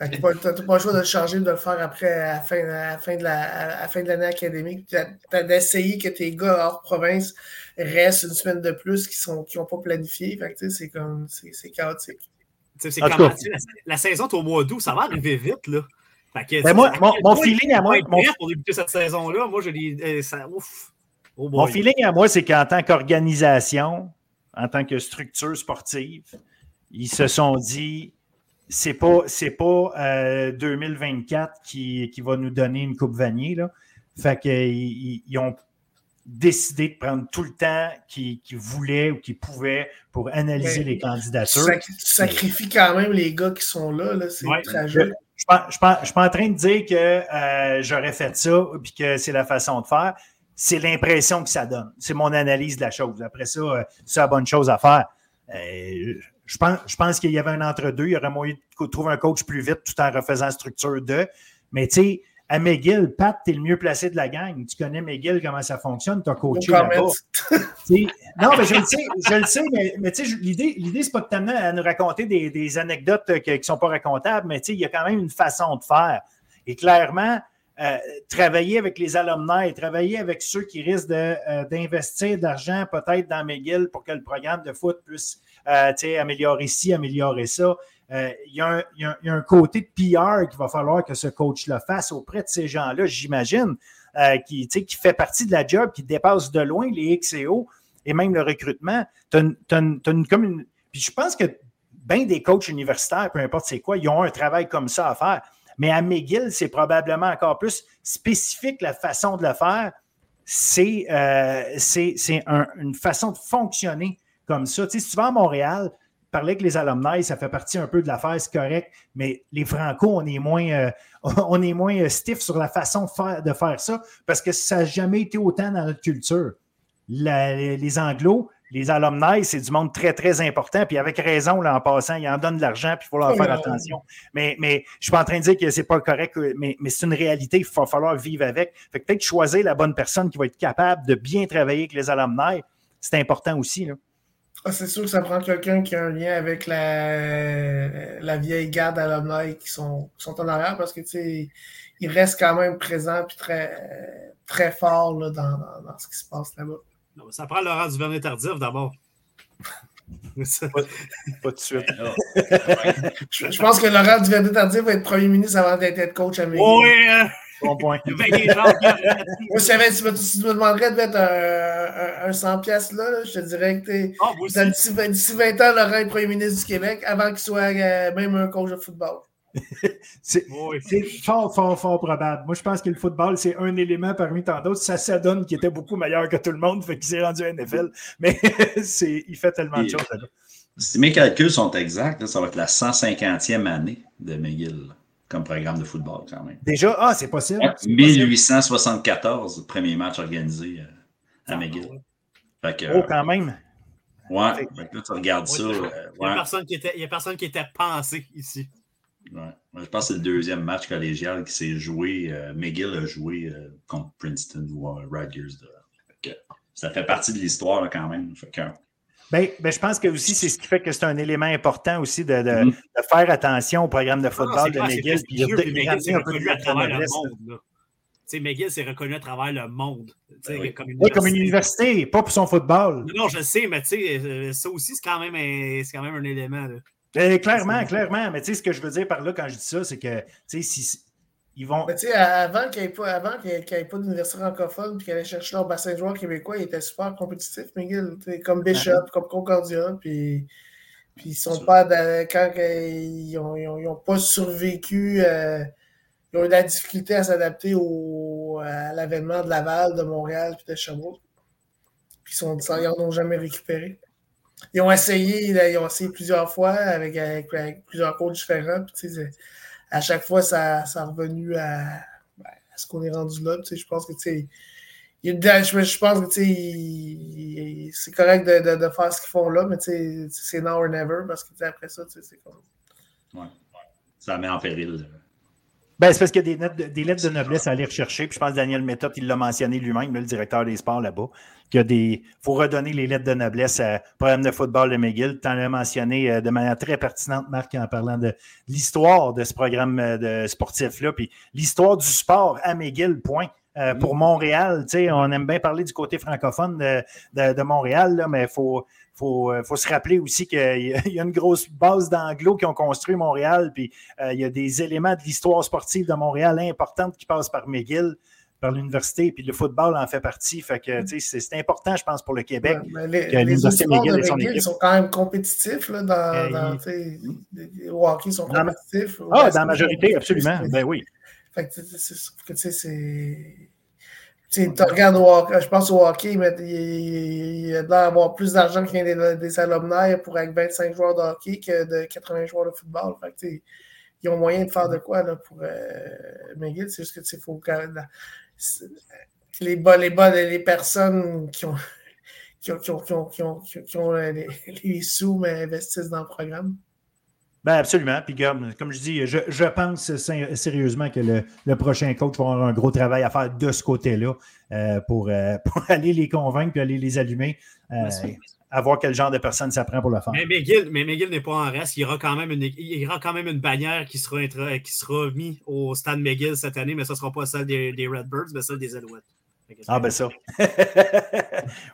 Speaker 2: Tu n'as pas le choix de le changer, de le faire après, à la fin, à fin de l'année académique. Tu as, d'essayer que tes gars hors province restent une semaine de plus qui n'ont qui pas planifié. c'est comme, c'est chaotique.
Speaker 3: C'est quand la, saison est au mois d'août, ça va arriver vite, là.
Speaker 1: Ben, moi, mon, feeling à moi. Mon...
Speaker 3: Pour débuter cette saison-là, moi, je dis, ça, ouf.
Speaker 1: Oh mon feeling à moi, c'est qu'en tant qu'organisation, en tant que structure sportive, ils se sont dit c'est pas, c'est pas 2024 euh, qui, qui, va nous donner une coupe Vanier. Là. Fait qu'ils ils ont décidé de prendre tout le temps qu'ils voulaient ou qu'ils pouvaient pour analyser les candidatures. Tu
Speaker 2: sacrifies quand même les gars qui sont là. là c'est tragique.
Speaker 1: Je ne suis pas en train de dire que euh, j'aurais fait ça et que c'est la façon de faire. C'est l'impression que ça donne. C'est mon analyse de la chose. Après ça, euh, c'est la bonne chose à faire. Je pense, je pense qu'il y avait un entre-deux. Il y aurait moyen de trouver un coach plus vite tout en refaisant structure de. Mais tu sais, à McGill, Pat, tu es le mieux placé de la gang. Tu connais McGill, comment ça fonctionne, tu as coaché là-bas. non, mais je le sais, je le sais, mais, tu sais, l'idée, l'idée, c'est pas de t'amener à nous raconter des, anecdotes qui ne sont pas racontables, mais tu sais, il y a quand même une façon de faire. Et clairement, euh, travailler avec les alumni, travailler avec ceux qui risquent euh, d'investir de, l'argent peut-être dans McGill pour que le programme de foot puisse euh, améliorer ci, améliorer ça. Euh, il y, a un côté de PR qu'il va falloir que ce coach le fasse auprès de ces gens-là, j'imagine, euh, qui, fait partie de la job, qui dépasse de loin les XCO et même le recrutement. Je pense que bien des coachs universitaires, peu importe c'est quoi, ils ont un travail comme ça à faire. Mais à McGill, c'est probablement encore plus spécifique la façon de le faire. C'est une façon de fonctionner comme ça. si tu vas à Montréal, parler avec les alumni, ça fait partie un peu de l'affaire, c'est correct, mais les Franco, on est moins, euh, on est moins euh, stiff sur la façon de faire, de faire ça parce que ça n'a jamais été autant dans notre culture. les, Anglos, les alumni, c'est du monde très, très important. Puis avec raison, là, en passant, ils en donnent de l'argent, puis il faut leur faire attention. Mais, mais je ne suis pas en train de dire que ce n'est pas correct, mais, mais c'est une réalité, il va falloir vivre avec. Fait que peut-être choisir la bonne personne qui va être capable de bien travailler avec les alumni, c'est important aussi. Là.
Speaker 2: Ah, c'est sûr que ça prend quelqu'un qui a un lien avec la, la vieille garde alumni qui sont, qui sont en arrière parce que ils restent quand même présents et très, très forts là, dans, dans, ce qui se passe là-bas.
Speaker 3: Ça prend Laurent Duvernay tardif d'abord.
Speaker 1: pas, pas, de suite.
Speaker 2: je, pense que Laurent Duvernay tardif va être premier ministre avant d'être coach américain.
Speaker 3: Oui!
Speaker 1: Bon point.
Speaker 2: Moi, si, tu, me, tu me demanderais de mettre un, un, 100 pièces là, je te dirais que oh, d'ici 20 ans, Laurent est premier ministre du Québec avant qu'il soit euh, même un coach de football.
Speaker 1: c'est fort, fort, fort probable. Moi, je pense que le football, c'est un élément parmi tant d'autres. Ça, ça donne qu'il était beaucoup meilleur que tout le monde, fait qu'il s'est rendu à NFL. Mais il fait tellement de choses. Là.
Speaker 4: Si mes calculs sont exacts, ça va être la 150e année de McGill comme programme de football quand même.
Speaker 1: Déjà, ah, c'est possible.
Speaker 4: 1874, premier match organisé euh, à McGill.
Speaker 1: oh, quand même.
Speaker 4: Ouais, là, tu regardes ça.
Speaker 3: Il n'y a, personne qui était, a personne qui était pensé ici.
Speaker 4: Ouais. Je pense que c'est le deuxième match collégial qui s'est joué. Euh, McGill a joué euh, contre Princeton ou Rutgers. ça fait partie de l'histoire quand même. Fait que,
Speaker 1: Bien, ben, je pense que aussi, c'est ce qui fait que c'est un élément important aussi de, de, mm-hmm. de, faire attention au programme de football de McGill. Puis
Speaker 3: McGill s'est reconnu à travers le monde. sais, McGill s'est reconnu à travers le monde.
Speaker 1: Ben oui. Comme, une oui, comme une université, pas pour son football.
Speaker 3: Non, je sais, mais euh, ça aussi, c'est quand, même un, quand même un élément. Là.
Speaker 1: Eh, clairement, clairement. Mais tu sais, ce que je veux dire par là quand je dis ça, c'est que si, ils vont.
Speaker 2: Mais tu sais, avant qu'il n'y ait pas, pas d'université francophone et qu'il allait chercher leur bassin de joueurs québécois, il était super compétitif, McGill. Comme Bishop, comme Concordia. Puis, puis ils sont pas. quand ils n'ont pas survécu, euh, ils ont eu de la difficulté à s'adapter à l'avènement de Laval, de Montréal puis de Sherbrooke. Puis ils n'en ont jamais récupéré. Ils ont essayé, ils ont essayé plusieurs fois avec, avec, plusieurs coachs différents. Puis, à chaque fois, ça, ça a revenu à, ce qu'on est rendu là. Je pense que je, pense que c'est correct de, de, faire ce qu'ils font là, mais c'est now or never parce que après ça, c'est comme.
Speaker 4: Ouais. Ça met en péril
Speaker 1: Ben, c'est parce qu'il y a des, des, lettres de noblesse à aller rechercher. Puis je pense que Daniel Méthode, il l'a mentionné lui-même, le directeur des sports là-bas, qu'il y a des. faut redonner les lettres de noblesse à programme de football de McGill. Tu en as mentionné euh, de manière très pertinente, Marc, en parlant de l'histoire de ce programme euh, de sportif-là. Puis l'histoire du sport à McGill, point. Euh, pour mm. Montréal, on aime bien parler du côté francophone de, de, de Montréal, là, mais il faut, faut, euh, faut se rappeler aussi qu'il y a une grosse base d'anglo qui ont construit Montréal, puis euh, il y a des éléments de l'histoire sportive de Montréal importantes qui passent par McGill, par l'université, puis le football en fait partie. Fait que c'est important, je pense, pour le Québec.
Speaker 2: les, les McGill, ils sont quand même compétitifs là, dans, dans les hockey sont compétitifs.
Speaker 1: ah, dans la majorité, absolument. Ben oui.
Speaker 2: Fait que c'est tu regardes je pense au hockey, mais il, a d'avoir plus d'argent a des, des alumni pour avec 25 joueurs de hockey que de 80 joueurs de football. Fait ils ont moyen de faire de quoi là, pour euh, McGill. C'est juste que il faut les, bas, les, bas, les personnes qui ont, qui ont, qui ont, qui ont, les, les, sous mais investissent dans le programme.
Speaker 1: Ben absolument. Puis comme, je dis, je, pense sérieusement que le, prochain coach va avoir un gros travail à faire de ce côté-là euh, pour, euh, pour, aller les convaincre et aller les allumer. Euh, à voir quel genre de personne ça prend pour le faire.
Speaker 3: Mais McGill, mais n'est pas en reste. Il y aura quand même une, il y aura quand même une bannière qui sera, qui sera mise au stade McGill cette année, mais ce ne sera pas celle des, des Redbirds, mais celle des Alouettes.
Speaker 1: Ah, ben ça.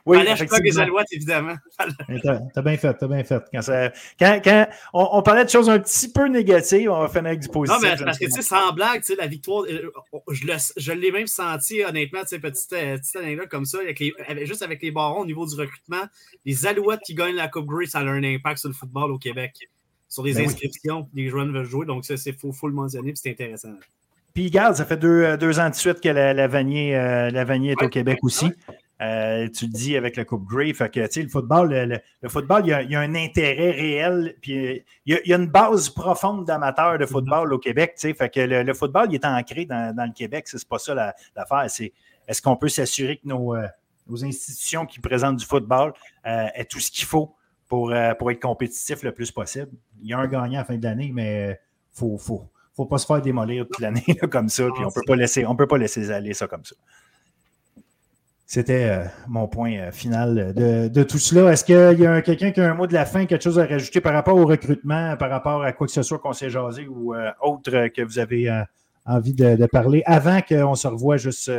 Speaker 3: oui, Fallait pas les alouettes, évidemment.
Speaker 1: T'as bien fait, t'as bien fait. Quand, quand, on, parlait de choses un petit peu négatives, on va finir avec du positif.
Speaker 3: Non, mais parce que, tu sais, sans blague, tu sais, la victoire, euh, je, je l'ai même senti, honnêtement, tu sais, petite, euh, petite anecdote comme ça, avec les, juste avec les barons au niveau du recrutement, les alouettes qui gagnent la Coupe Grey, ça a un impact sur le football au Québec. Sur les ben inscriptions, les joueurs veulent jouer, donc ça, c'est faut, faut le mentionner, puis c'est intéressant.
Speaker 1: Puis, regarde, ça fait deux, euh, deux, ans de suite que la, la Vanier, euh, la Vanier est au Québec aussi. Euh, tu le dis avec la Coupe Grey. Fait que, tu sais, le football, le, football, il y, a, il y, a, un intérêt réel. Puis, il y a, il y a une base profonde d'amateurs de football au Québec. Tu sais, fait que le, football, il est ancré dans, dans le Québec. C'est pas ça l'affaire. c'est est-ce qu'on peut s'assurer que nos, nos, institutions qui présentent du football aient tout ce qu'il faut pour, pour être compétitif le plus possible? Il y a un gagnant à la fin de l'année, mais il faut, faut, faut pas se faire démolir toute l'année comme ça, puis on peut pas laisser, on peut pas laisser aller ça comme ça. C'était euh, mon point euh, final de, tout cela. Est-ce qu'il y a quelqu'un qui a un mot de la fin, quelque chose à rajouter par rapport au recrutement, par rapport à quoi que ce soit qu'on s'est jasé ou euh, autre que vous avez envie de, parler avant qu'on se revoie juste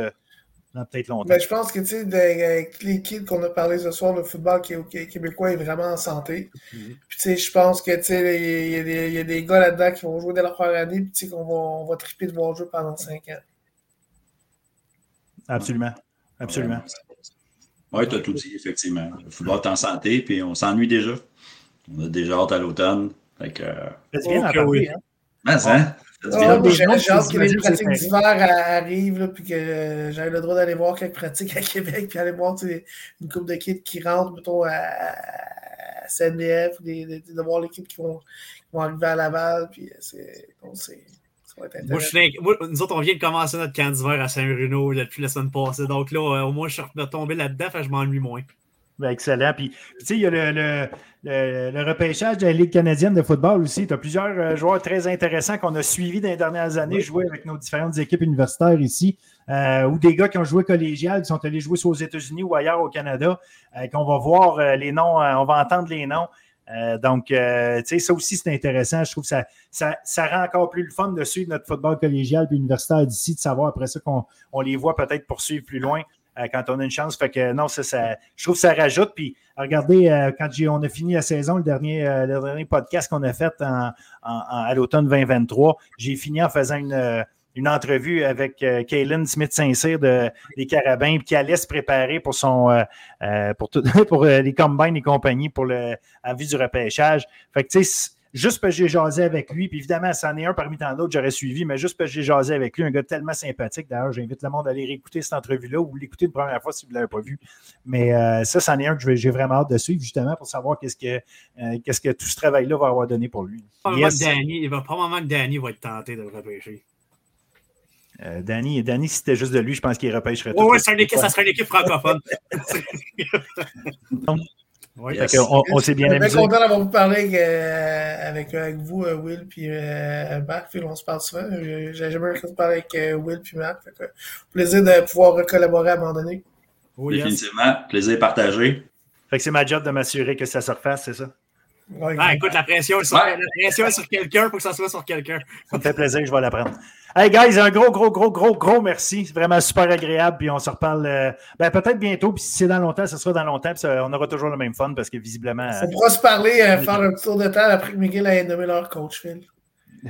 Speaker 1: peut-être longtemps?
Speaker 2: Ben, je pense que, tu sais, avec les kids qu'on a parlé ce soir, le football québécois est vraiment en santé. Mm-hmm. Puis, tu sais, je pense que, tu sais, il y, a des gars là-dedans qui vont jouer dès leur première année, puis, tu sais, qu'on va, on va triper de voir jouer pendant cinq ans.
Speaker 1: Absolument. Absolument.
Speaker 4: Oui, tu as tout dit, effectivement. Le football est en santé, puis on s'ennuie déjà. On a déjà hâte à l'automne. Fait que.
Speaker 1: C'est bien, oui. Hein?
Speaker 4: Mais, hein?
Speaker 2: J'ai hâte que les pratiques d'hiver arrivent, puis que j'aille le droit d'aller voir quelques pratiques à Québec, puis aller voir une coupe de kids qui rentrent, plutôt à, à CNDF, de, voir les kids qui vont, arriver à Laval, puis c'est. ça va être
Speaker 3: moi, nous autres, on vient de commencer notre camp d'hiver à Saint-Bruno depuis la semaine passée. Donc là, euh, au moins, je suis tombé là-dedans, je m'ennuie moins.
Speaker 1: Ben, excellent. Puis, tu sais, il y a le, le, repêchage de la Ligue canadienne de football aussi. Tu as plusieurs euh, joueurs très intéressants qu'on a suivis dans les dernières années jouer avec nos différentes équipes universitaires ici, euh, ou des gars qui ont joué collégial, qui sont allés jouer soit aux États-Unis ou ailleurs au Canada, euh, qu'on va voir les noms, on va entendre les noms. donc, tu sais, ça aussi, c'est intéressant. Je trouve que ça, ça, ça, rend encore plus le fun de suivre notre football collégial et universitaire d'ici, de savoir après ça qu'on on les voit peut-être poursuivre plus loin. Euh, quand on a une chance. Fait que non, ça, je trouve que ça rajoute. Puis regardez, euh, quand on a fini la saison, le dernier, euh, le dernier podcast qu'on a fait à l'automne 2023, j'ai fini en faisant une, une entrevue avec Kaylin Smith-Saint-Cyr de, des Carabins qui allait se préparer pour son pour, pour les combines et compagnie pour le en vue du repêchage. Fait que tu sais, juste parce que j'ai jasé avec lui, puis évidemment, c'en est un parmi tant d'autres, j'aurais suivi, mais juste parce que j'ai jasé avec lui, un gars tellement sympathique. D'ailleurs, j'invite le monde à aller réécouter cette entrevue-là ou l'écouter une première fois si vous ne l'avez pas vu. Mais euh, ça, c'en est un que j'ai vraiment hâte de suivre, justement, pour savoir qu'est-ce que, euh, qu'est-ce que tout ce travail-là va avoir donné pour lui.
Speaker 3: il va probablement que Danny va être tenté de le repêcher.
Speaker 1: Euh, Danny, Danny, si c'était juste de lui, je pense qu'il repêcherait
Speaker 3: tout. Oui, ça serait une équipe francophone. Oui.
Speaker 4: Yes.
Speaker 1: On, s'est bien
Speaker 2: Je suis content d'avoir vous parlé avec, euh, avec, avec vous, euh, Will, puis euh, Marc. Puis on se parle souvent. Euh, J'ai jamais eu de parler avec euh, Will puis Marc. Fait que, plaisir de pouvoir collaborer à un moment donné.
Speaker 3: Oh, yes.
Speaker 4: Définitivement. Plaisir partagé.
Speaker 1: Fait que c'est ma job de m'assurer que ça se refasse, c'est ça?
Speaker 2: Ouais,
Speaker 3: Ah, écoute, la pression, est sur,
Speaker 4: Ouais.
Speaker 3: la pression est sur quelqu'un pour que ça soit sur quelqu'un.
Speaker 1: Ça me fait plaisir, je vais l'apprendre. Hey guys, un gros, gros, gros, gros, gros merci. C'est vraiment super agréable. Puis on se reparle euh, ben, peut-être bientôt. Puis si c'est dans longtemps, ce sera dans longtemps. Puis ça- on aura toujours le même fun parce que visiblement. euh,
Speaker 2: On pourra se parler, euh, faire un petit tour de table après que Miguel ait nommé leur coach, Phil.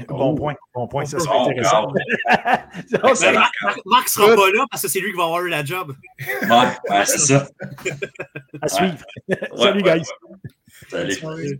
Speaker 1: bon point. Bon point. Ça, c'est
Speaker 4: Bon,
Speaker 1: intéressant.
Speaker 3: Marc, Marc- Marc sera pas là parce que c'est lui qui va avoir eu la job.
Speaker 4: Ouais, ouais, c'est ça.
Speaker 1: à suivre.
Speaker 4: Ouais,
Speaker 1: Salut,
Speaker 4: ouais,
Speaker 1: guys.
Speaker 4: Salut.